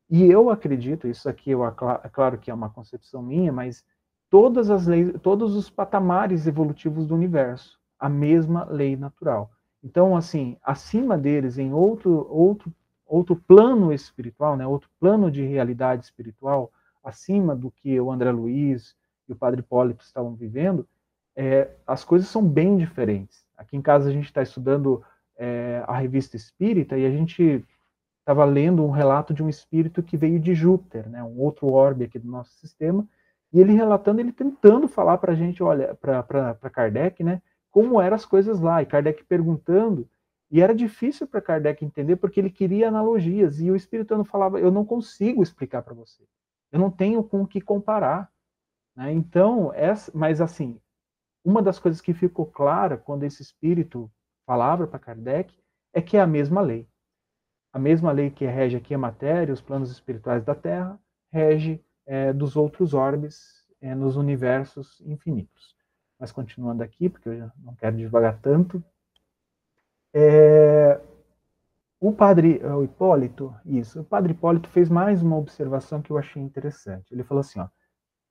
E eu acredito, isso aqui eu, é claro que é uma concepção minha, mas todas as leis, todos os patamares evolutivos do universo, a mesma lei natural. Então, assim, acima deles, em outro, outro, outro plano espiritual, né, outro plano de realidade espiritual, acima do que o André Luiz e o Padre Hipólito estavam vivendo, é, as coisas são bem diferentes. Aqui em casa a gente está estudando é, a revista Espírita e a gente estava lendo um relato de um espírito que veio de Júpiter, né, um outro orbe aqui do nosso sistema, e ele relatando, ele tentando falar para a gente, olha, para Kardec, né, como eram as coisas lá, e Kardec perguntando, e era difícil para Kardec entender porque ele queria analogias, e o espiritano falava, eu não consigo explicar para você, eu não tenho com o que comparar. Né? Então, essa, mas assim, uma das coisas que ficou clara quando esse espírito falava para Kardec é que é a mesma lei. A mesma lei que rege aqui a matéria, os planos espirituais da Terra, rege é, dos outros orbes é, nos universos infinitos. Mas continuando aqui, porque eu não quero devagar tanto, é, o padre é, o Hipólito, isso, o padre Hipólito fez mais uma observação que eu achei interessante. Ele falou assim, ó,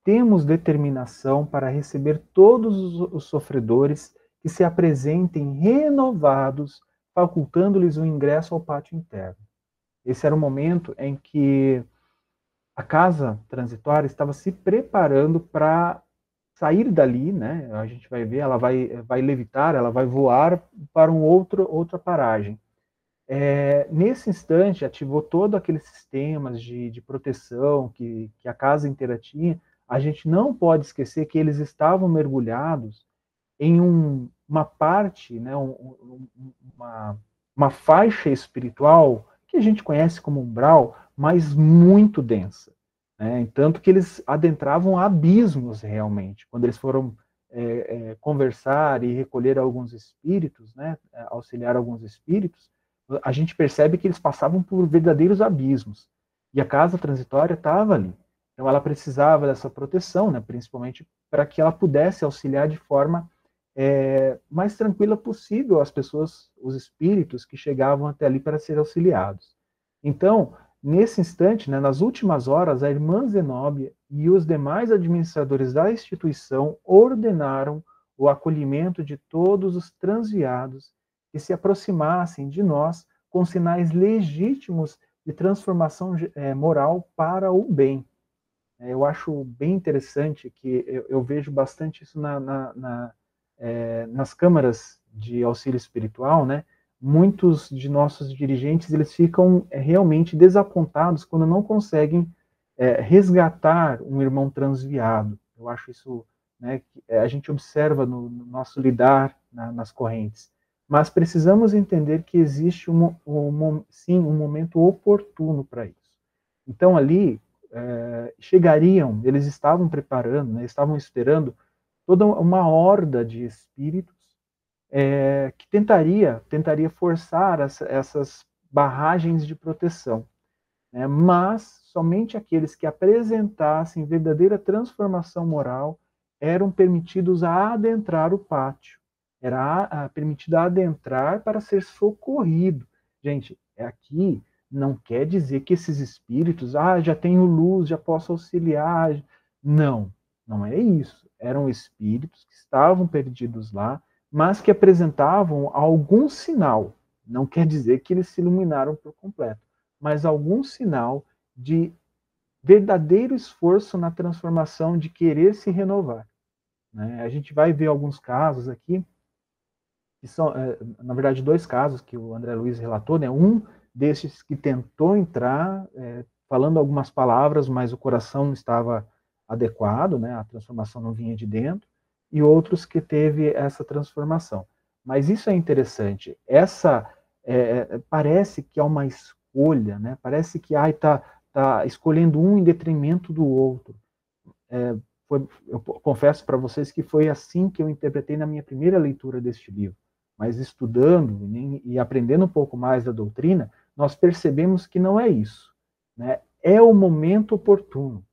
temos determinação para receber todos os sofredores que se apresentem renovados facultando-lhes o ingresso ao pátio interno. Esse era o momento em que a casa transitória estava se preparando para sair dali, né? A gente vai ver, ela vai, vai levitar, ela vai voar para um outro outra paragem. É, nesse instante, ativou todo aqueles sistemas de, de proteção que, que a casa inteira tinha. A gente não pode esquecer que eles estavam mergulhados em um, uma parte, né, um, uma, uma faixa espiritual que a gente conhece como umbral, mas muito densa. Né? Tanto que eles adentravam abismos realmente. Quando eles foram é, é, conversar e recolher alguns espíritos, né, auxiliar alguns espíritos, a gente percebe que eles passavam por verdadeiros abismos. E a casa transitória estava ali. Então ela precisava dessa proteção, né, principalmente para que ela pudesse auxiliar de forma é, mais tranquila possível as pessoas, os espíritos que chegavam até ali para ser auxiliados. Então, nesse instante, né, nas últimas horas, a irmã Zenóbia e os demais administradores da instituição ordenaram o acolhimento de todos os transviados que se aproximassem de nós com sinais legítimos de transformação é, moral para o bem. É, eu acho bem interessante que eu, eu vejo bastante isso na, na, na, é, nas câmaras de auxílio espiritual, né? Muitos de nossos dirigentes eles ficam é, realmente desapontados quando não conseguem é, resgatar um irmão transviado. Eu acho isso, né? É, a gente observa no, no nosso lidar na, nas correntes. Mas precisamos entender que existe um, um, sim um momento oportuno para isso. Então ali é, chegariam, eles estavam preparando, né, estavam esperando toda uma horda de espíritos é, que tentaria, tentaria forçar essa, essas barragens de proteção. Né, mas somente aqueles que apresentassem verdadeira transformação moral eram permitidos a adentrar o pátio. Era a, a, permitido adentrar para ser socorrido. Gente, é aqui não quer dizer que esses espíritos, ah, já tenho luz, já posso auxiliar. Não, não é isso. Eram espíritos que estavam perdidos lá, mas que apresentavam algum sinal. Não quer dizer que eles se iluminaram por completo, mas algum sinal de verdadeiro esforço na transformação, de querer se renovar. Né? A gente vai ver alguns casos aqui, que são, é, na verdade, dois casos que o André Luiz relatou, né? Um desses que tentou entrar, é, falando algumas palavras, mas o coração não estava adequado, né? A transformação não vinha de dentro, e outros que teve essa transformação. Mas isso é interessante. Essa é, é parece que é uma escolha, né? Parece que ai tá tá escolhendo um em detrimento do outro. É, foi, eu confesso para vocês que foi assim que eu interpretei na minha primeira leitura deste livro. Mas estudando e aprendendo um pouco mais da doutrina, nós percebemos que não é isso. Né? É o momento oportuno.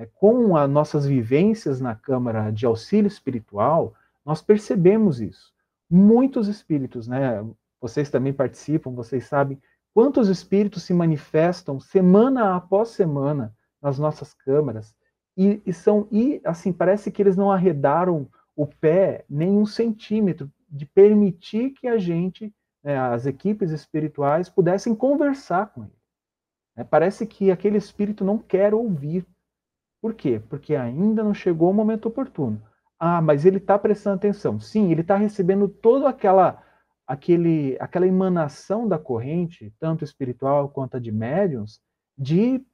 Né? Com as nossas vivências na Câmara de Auxílio Espiritual, nós percebemos isso. Muitos espíritos, né? vocês também participam, vocês sabem quantos espíritos se manifestam semana após semana nas nossas câmaras e, e são e assim parece que eles não arredaram o pé nem um centímetro de permitir que a gente né, as equipes espirituais pudessem conversar com ele. É, parece que aquele espírito não quer ouvir. Por quê? Porque ainda não chegou o momento oportuno. Ah, mas ele está prestando atenção. Sim, ele está recebendo toda aquela, aquele, aquela emanação da corrente, tanto espiritual quanto a de médiums, de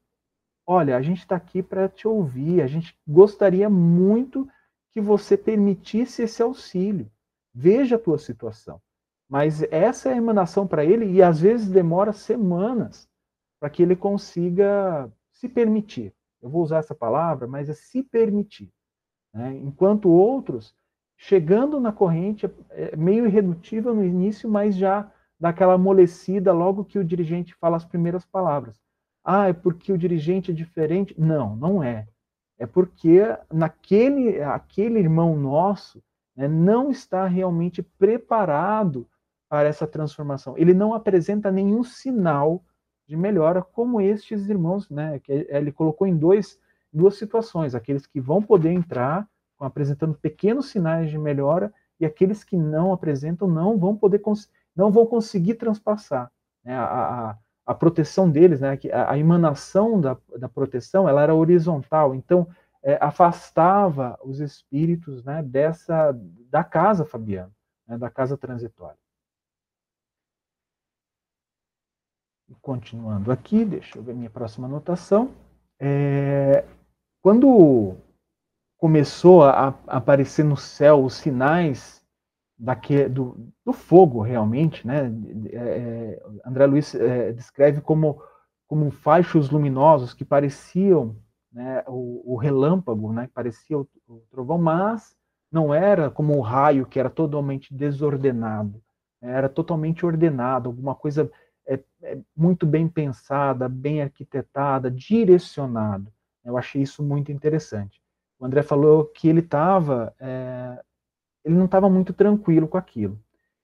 olha, a gente está aqui para te ouvir, a gente gostaria muito que você permitisse esse auxílio. Veja a tua situação. Mas essa é a emanação para ele e às vezes demora semanas para que ele consiga se permitir. Eu vou usar essa palavra, mas é se permitir. Né? Enquanto outros, chegando na corrente, é meio irredutível no início, mas já dá aquela amolecida logo que o dirigente fala as primeiras palavras. Ah, é porque o dirigente é diferente? Não, não é. É porque naquele aquele irmão nosso né, não está realmente preparado para essa transformação. Ele não apresenta nenhum sinal de melhora, como estes irmãos, né? Que ele colocou em dois, duas situações: aqueles que vão poder entrar, apresentando pequenos sinais de melhora, e aqueles que não apresentam não vão poder não vão conseguir transpassar. Né? A, a, a, proteção deles, né? a, a emanação da, da proteção, ela era horizontal, então é, afastava os espíritos né, dessa da casa Fabiano, né, da casa transitória. Continuando aqui, deixa eu ver minha próxima anotação. É, quando começou a, a, aparecer no céu os sinais daque, do, do fogo, realmente, né? É, é, André Luiz é, descreve como, como faixos luminosos que pareciam né, o, o, relâmpago, né? Parecia o, o trovão, mas não era como o raio que era totalmente desordenado, era totalmente ordenado, alguma coisa é, é muito bem pensada, bem arquitetada, direcionado. Eu achei isso muito interessante. O André falou que ele estava, é, ele não estava muito tranquilo com aquilo.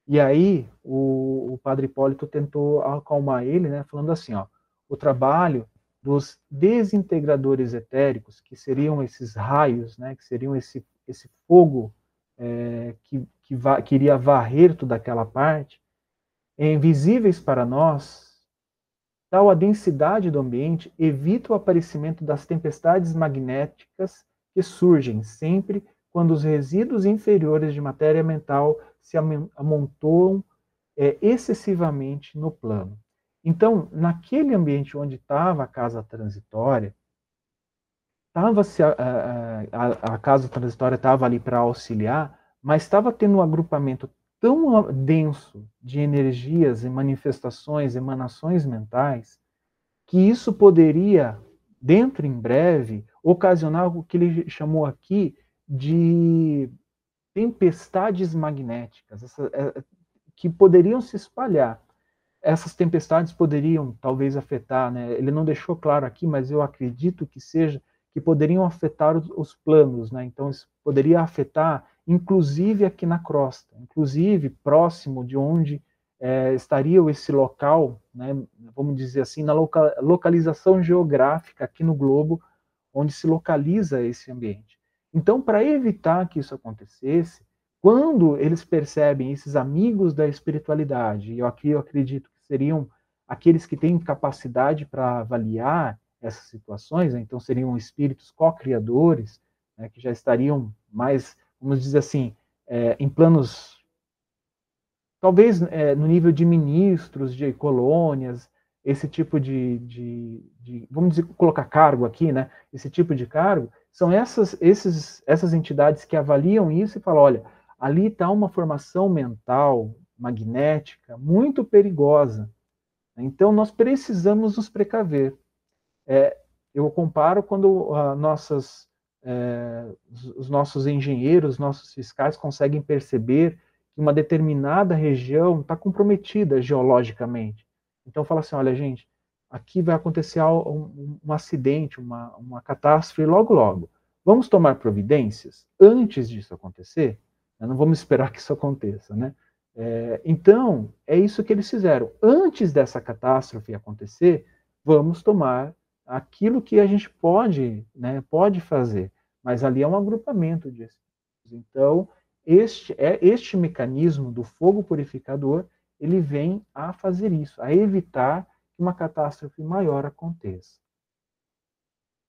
E aí o, o padre Hipólito tentou acalmar ele, né, falando assim, ó, o trabalho dos desintegradores etéricos, que seriam esses raios, né, que seriam esse, esse fogo é, que, que, que iria varrer toda aquela parte, invisíveis para nós, tal a densidade do ambiente evita o aparecimento das tempestades magnéticas que surgem sempre quando os resíduos inferiores de matéria mental se amontoam é, excessivamente no plano. Então, naquele ambiente onde estava a casa transitória, tava -se a, a, a casa transitória estava ali para auxiliar, mas estava tendo um agrupamento tão denso de energias e manifestações, emanações mentais, que isso poderia, dentro em breve, ocasionar o que ele chamou aqui de tempestades magnéticas, essa, é, que poderiam se espalhar. Essas tempestades poderiam talvez afetar, né? ele não deixou claro aqui, mas eu acredito que seja, que poderiam afetar os, os planos, né? então isso poderia afetar inclusive aqui na crosta, inclusive próximo de onde é, estaria esse local, né, vamos dizer assim, na loca localização geográfica aqui no globo, onde se localiza esse ambiente. Então, para evitar que isso acontecesse, quando eles percebem esses amigos da espiritualidade, e aqui eu acredito que seriam aqueles que têm capacidade para avaliar essas situações, né, então seriam espíritos co-criadores, né, que já estariam mais vamos dizer assim, é, em planos, talvez é, no nível de ministros, de colônias, esse tipo de, de, de, vamos dizer, colocar cargo aqui, né? Esse tipo de cargo, são essas, esses, essas entidades que avaliam isso e falam, olha, ali está uma formação mental, magnética, muito perigosa. Então, nós precisamos nos precaver. É, eu comparo quando uh, nossas é, os nossos engenheiros, nossos fiscais conseguem perceber que uma determinada região está comprometida geologicamente. Então fala assim, olha gente, aqui vai acontecer um, um acidente, uma, uma catástrofe logo logo. Vamos tomar providências antes disso acontecer? Não vamos esperar que isso aconteça, né? É, então, é isso que eles fizeram. Antes dessa catástrofe acontecer, vamos tomar aquilo que a gente pode, né, pode fazer, mas ali é um agrupamento de espíritos. Então, este é este mecanismo do fogo purificador, ele vem a fazer isso, a evitar que uma catástrofe maior aconteça.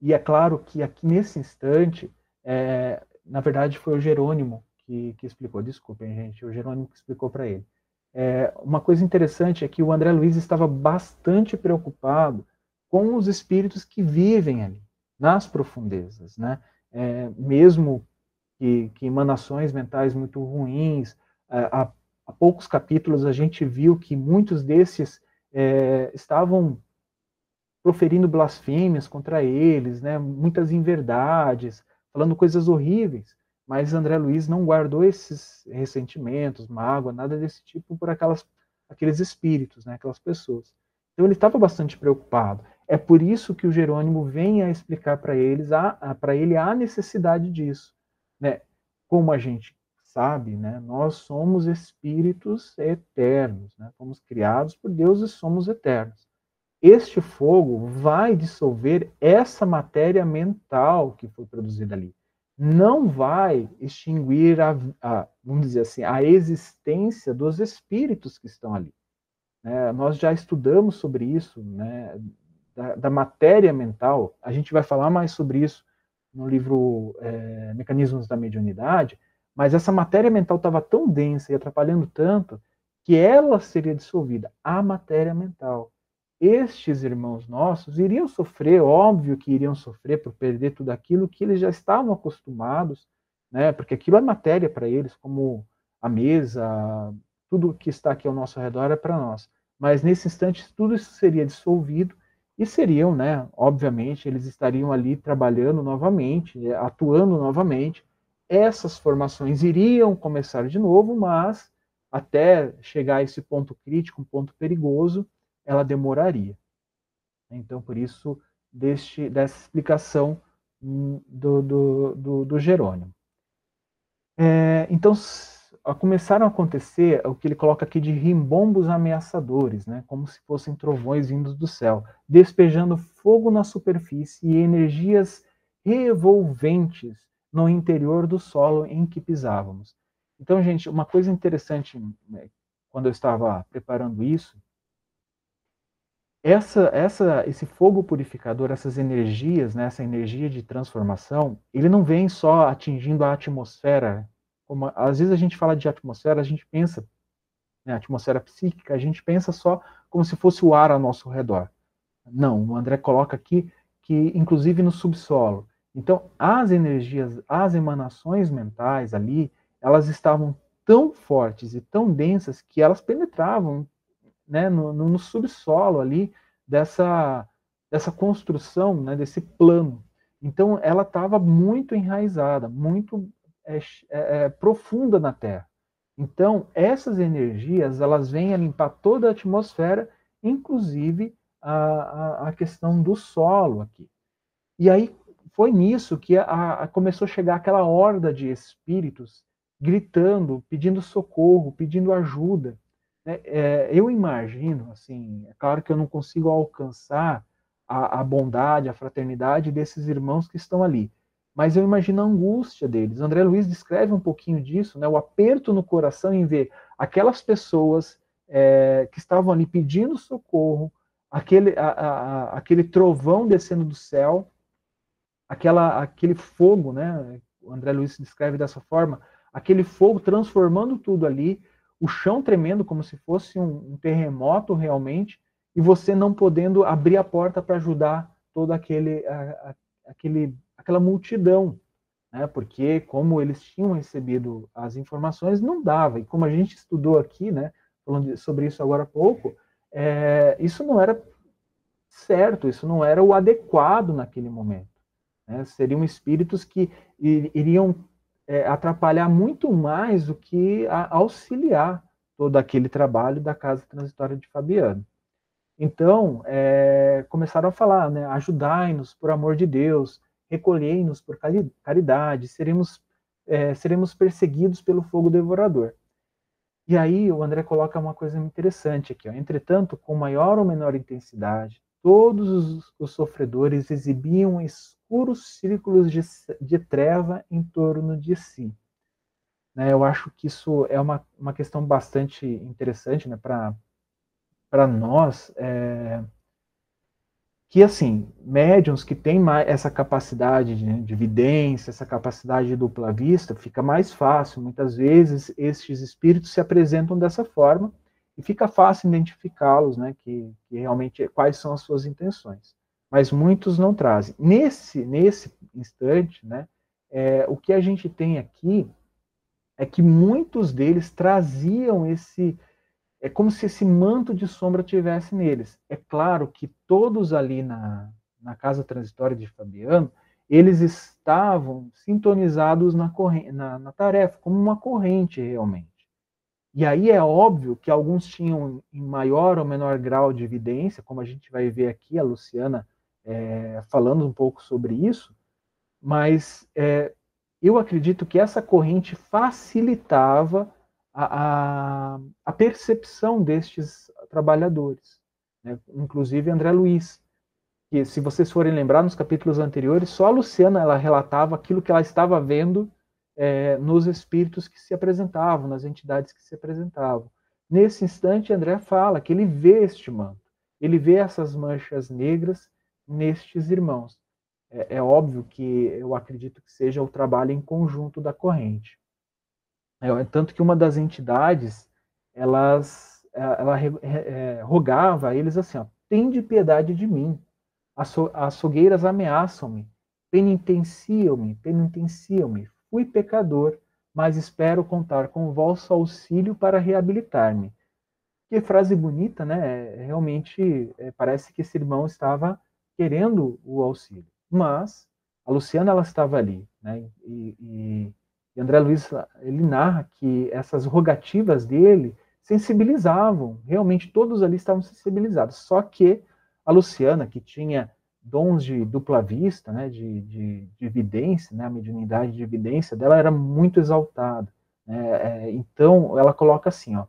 E é claro que aqui nesse instante, é, na verdade foi o Jerônimo que, que explicou, desculpem gente, o Jerônimo que explicou para ele. É, uma coisa interessante é que o André Luiz estava bastante preocupado com os espíritos que vivem ali, nas profundezas, né? É, mesmo que, que, emanações mentais muito ruins, é, há, há, poucos capítulos a gente viu que muitos desses é, estavam proferindo blasfêmias contra eles, né? Muitas inverdades, falando coisas horríveis. Mas André Luiz não guardou esses ressentimentos, mágoa, nada desse tipo por aquelas, aqueles espíritos, né? Aquelas pessoas. Então ele estava bastante preocupado. É por isso que o Jerônimo vem a explicar para eles, para ele a necessidade disso, né? Como a gente sabe, né? Nós somos espíritos eternos, né? Fomos criados por Deus e somos eternos. Este fogo vai dissolver essa matéria mental que foi produzida ali. Não vai extinguir a, a vamos dizer assim, a existência dos espíritos que estão ali. Né? Nós já estudamos sobre isso, né? Da, da, matéria mental, a gente vai falar mais sobre isso no livro é, Mecanismos da Mediunidade, mas essa matéria mental estava tão densa e atrapalhando tanto que ela seria dissolvida, a matéria mental. Estes irmãos nossos iriam sofrer, óbvio que iriam sofrer por perder tudo aquilo que eles já estavam acostumados, né? Porque aquilo é matéria para eles, como a mesa, tudo que está aqui ao nosso redor é para nós. Mas nesse instante tudo isso seria dissolvido e seriam, né, obviamente, eles estariam ali trabalhando novamente, eh, atuando novamente. Essas formações iriam começar de novo, mas até chegar a esse ponto crítico, um ponto perigoso, ela demoraria. Então, por isso, deste, dessa explicação do, do, do, do Jerônimo. É, então, começaram a acontecer o que ele coloca aqui de rimbombos ameaçadores, né, como se fossem trovões vindos do céu, despejando fogo na superfície e energias revolventes no interior do solo em que pisávamos. Então, gente, uma coisa interessante né, quando eu estava preparando isso, essa, essa, esse fogo purificador, essas energias, né, essa energia de transformação, ele não vem só atingindo a atmosfera. Como, às vezes a gente fala de atmosfera, a gente pensa, né, atmosfera psíquica, a gente pensa só como se fosse o ar ao nosso redor. Não, o André coloca aqui que, inclusive no subsolo. Então, as energias, as emanações mentais ali, elas estavam tão fortes e tão densas que elas penetravam né, no, no, subsolo ali dessa, dessa construção, né, desse plano. Então, ela estava muito enraizada, muito é, é, é, profunda na Terra. Então, essas energias, elas vêm a limpar toda a atmosfera, inclusive a, a, a questão do solo aqui. E aí, foi nisso que a, começou a chegar aquela horda de espíritos gritando, pedindo socorro, pedindo ajuda. Né? É, eu imagino, assim, é claro que eu não consigo alcançar a, a, bondade, a fraternidade desses irmãos que estão ali, mas eu imagino a angústia deles. André Luiz descreve um pouquinho disso, né? o aperto no coração em ver aquelas pessoas é, que estavam ali pedindo socorro, aquele, a, a, aquele trovão descendo do céu, aquela, aquele fogo, né? O André Luiz descreve dessa forma, aquele fogo transformando tudo ali, o chão tremendo como se fosse um, um terremoto realmente, e você não podendo abrir a porta para ajudar toda aquele, a, aquele, aquela multidão, né? Porque como eles tinham recebido as informações, não dava. E como a gente estudou aqui, né? Falando sobre isso agora há pouco, é, isso não era certo, isso não era o adequado naquele momento. Né? Seriam espíritos que iriam é, atrapalhar muito mais do que auxiliar todo aquele trabalho da Casa Transitória de Fabiano. Então, é, começaram a falar, né, ajudai-nos por amor de Deus, recolhei-nos por caridade, seremos, é, seremos perseguidos pelo fogo devorador. E aí o André coloca uma coisa interessante aqui, ó. entretanto, com maior ou menor intensidade, todos os, os sofredores exibiam escuros círculos de, de treva em torno de si. Né, eu acho que isso é uma, uma questão bastante interessante né, para nós, é, que, assim, médiums que têm mais essa capacidade de, de vidência, essa capacidade de dupla vista, fica mais fácil. Muitas vezes, estes espíritos se apresentam dessa forma, e fica fácil identificá-los, né, que, que, realmente quais são as suas intenções. Mas muitos não trazem. Nesse nesse instante, né, é, o que a gente tem aqui é que muitos deles traziam esse é como se esse manto de sombra tivesse neles. É claro que todos ali na, na casa transitória de Fabiano, eles estavam sintonizados na, na, na tarefa, como uma corrente realmente. E aí é óbvio que alguns tinham em maior ou menor grau de evidência, como a gente vai ver aqui, a Luciana é, falando um pouco sobre isso, mas é, eu acredito que essa corrente facilitava a, a, percepção destes trabalhadores, né? inclusive André Luiz, que se vocês forem lembrar nos capítulos anteriores, só a Luciana ela relatava aquilo que ela estava vendo é, nos espíritos que se apresentavam, nas entidades que se apresentavam. Nesse instante, André fala que ele vê este manto, ele vê essas manchas negras nestes irmãos. É, é óbvio que eu acredito que seja o trabalho em conjunto da corrente. É, tanto que uma das entidades, elas, é, ela é, rogava a eles assim, ó, de piedade de mim, as açougueiras ameaçam-me, penitenciam-me, penitenciam-me, Fui pecador, mas espero contar com o vosso auxílio para reabilitar-me. Que frase bonita, né? É, realmente é, parece que esse irmão estava querendo o auxílio. Mas a Luciana ela estava ali, né? E, e, e André Luiz ele narra que essas rogativas dele sensibilizavam, realmente todos ali estavam sensibilizados. Só que a Luciana, que tinha dons de dupla vista, né, de, de, de evidência, né, a mediunidade de evidência dela era muito exaltada. Né, é, então, ela coloca assim, ó,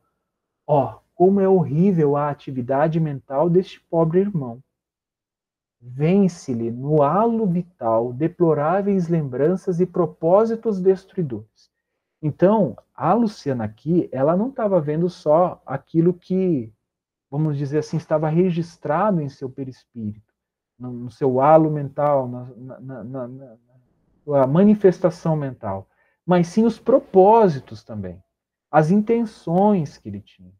ó, como é horrível a atividade mental deste pobre irmão. Vence-lhe no halo vital deploráveis lembranças e propósitos destruidores. Então, a Luciana aqui, ela não estava vendo só aquilo que, vamos dizer assim, estava registrado em seu perispírito, no, no seu halo mental, na, na, na, na manifestação mental, mas sim os propósitos também, as intenções que ele tinha.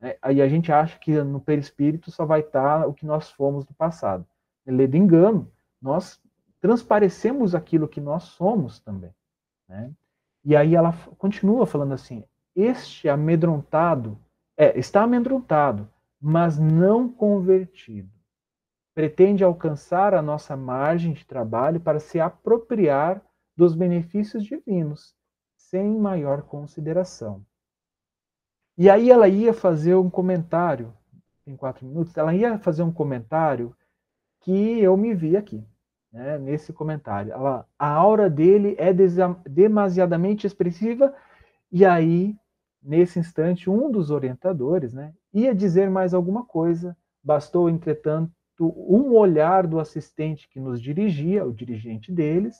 Né? Aí a gente acha que no perispírito só vai estar o que nós fomos do passado. Ledo engano, nós transparecemos aquilo que nós somos também. Né? E aí ela continua falando assim: este amedrontado, é, está amedrontado, mas não convertido. Pretende alcançar a nossa margem de trabalho para se apropriar dos benefícios divinos, sem maior consideração. E aí ela ia fazer um comentário, em quatro minutos, ela ia fazer um comentário que eu me vi aqui, né, nesse comentário. Ela, a aura dele é demasiadamente expressiva, e aí, nesse instante, um dos orientadores né, ia dizer mais alguma coisa, bastou, entretanto, um olhar do assistente que nos dirigia, o dirigente deles,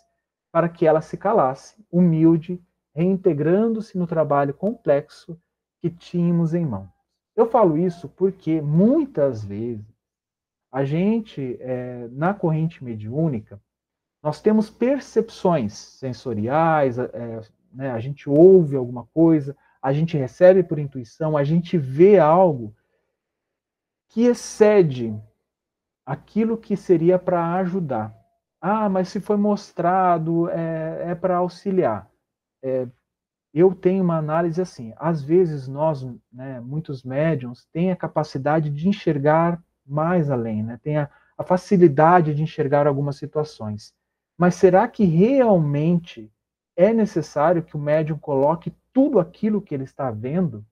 para que ela se calasse, humilde, reintegrando-se no trabalho complexo que tínhamos em mão. Eu falo isso porque muitas vezes a gente, é, na corrente mediúnica, nós temos percepções sensoriais, é, né, a gente ouve alguma coisa, a gente recebe por intuição, a gente vê algo que excede aquilo que seria para ajudar. Ah, mas se foi mostrado, é, é para auxiliar. É, eu tenho uma análise assim. Às vezes nós, né, muitos médiums, têm a capacidade de enxergar mais além, né? Tem a, a facilidade de enxergar algumas situações. Mas será que realmente é necessário que o médium coloque tudo aquilo que ele está vendo?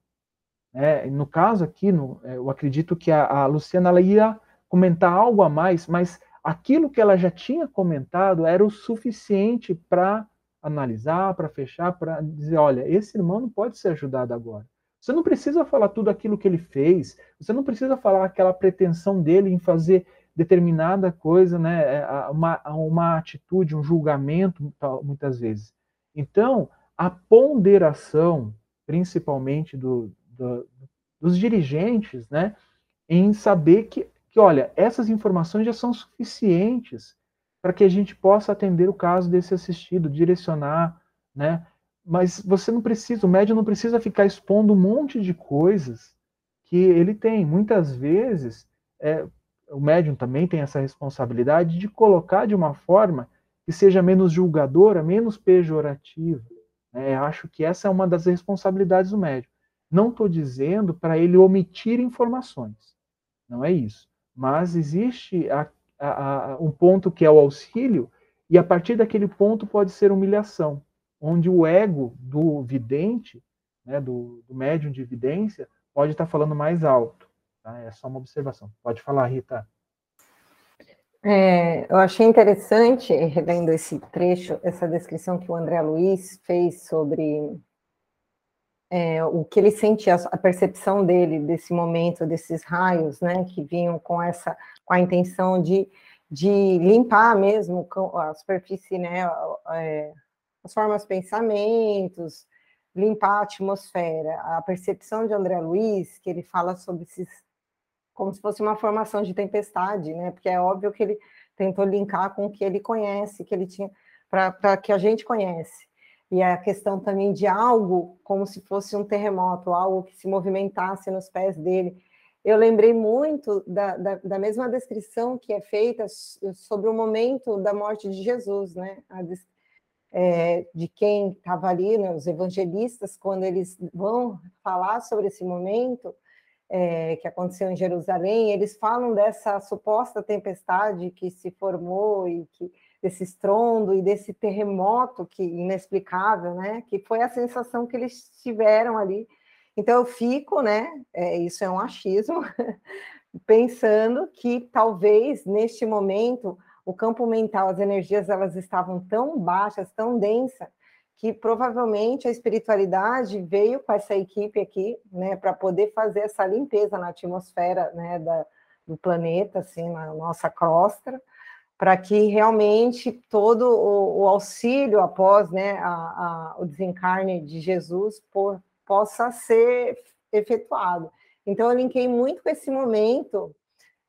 É, no caso aqui, no, é, eu acredito que a, a Luciana ela ia comentar algo a mais, mas aquilo que ela já tinha comentado era o suficiente para analisar, para fechar, para dizer, olha, esse irmão não pode ser ajudado agora. Você não precisa falar tudo aquilo que ele fez, você não precisa falar aquela pretensão dele em fazer determinada coisa, né, é, uma, uma atitude, um julgamento, muitas vezes. Então, a ponderação, principalmente do, do, dos dirigentes, né, em saber que, que, olha, essas informações já são suficientes para que a gente possa atender o caso desse assistido, direcionar, né? Mas você não precisa, o médium não precisa ficar expondo um monte de coisas que ele tem. Muitas vezes, é, o médium também tem essa responsabilidade de colocar de uma forma que seja menos julgadora, menos pejorativa. Né? Acho que essa é uma das responsabilidades do médium. Não estou dizendo para ele omitir informações, não é isso. Mas existe a a, a, um ponto que é o auxílio, e a partir daquele ponto pode ser humilhação, onde o ego do vidente, né, do, do médium de evidência, pode estar falando mais alto. Tá? É só uma observação. Pode falar, Rita. É, eu achei interessante, revendo esse trecho, essa descrição que o André Luiz fez sobre é, o que ele sentia, a percepção dele desse momento, desses raios, né, que vinham com essa, com a intenção de, de limpar mesmo a superfície, né, é, as formas pensamentos, limpar a atmosfera. A percepção de André Luiz, que ele fala sobre esses, como se fosse uma formação de tempestade, né, porque é óbvio que ele tentou linkar com o que ele conhece, que ele tinha, para que a gente conhece e a questão também de algo como se fosse um terremoto, algo que se movimentasse nos pés dele. Eu lembrei muito da, da, da mesma descrição que é feita sobre o momento da morte de Jesus, né? A, é, de quem estava ali, né, os evangelistas, quando eles vão falar sobre esse momento é, que aconteceu em Jerusalém, eles falam dessa suposta tempestade que se formou e que desse estrondo e desse terremoto que inexplicável, né? Que foi a sensação que eles tiveram ali. Então eu fico, né? É, isso é um achismo, pensando que talvez neste momento o campo mental, as energias elas estavam tão baixas, tão densas, que provavelmente a espiritualidade veio com essa equipe aqui, né, para poder fazer essa limpeza na atmosfera, né, da, do planeta, assim, na nossa crosta, para que realmente todo o, o, auxílio após, né, a, a, o desencarne de Jesus por, possa ser efetuado. Então, eu linkei muito com esse momento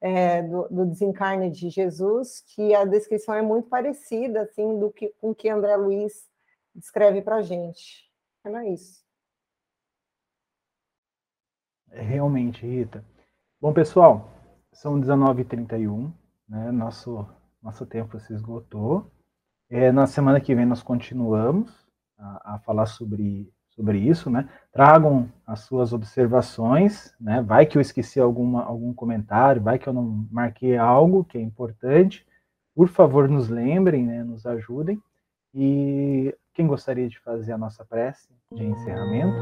é, do, do, desencarne de Jesus, que a descrição é muito parecida, assim, do que com que André Luiz descreve para gente. Era isso. É, realmente, Rita. Bom, pessoal, são 19h31, né? Nosso, nosso tempo se esgotou. É, na semana que vem nós continuamos a, a falar sobre sobre isso, né? Tragam as suas observações, né? Vai que eu esqueci alguma, algum comentário, vai que eu não marquei algo que é importante. Por favor, nos lembrem, né? Nos ajudem. E quem gostaria de fazer a nossa prece de encerramento?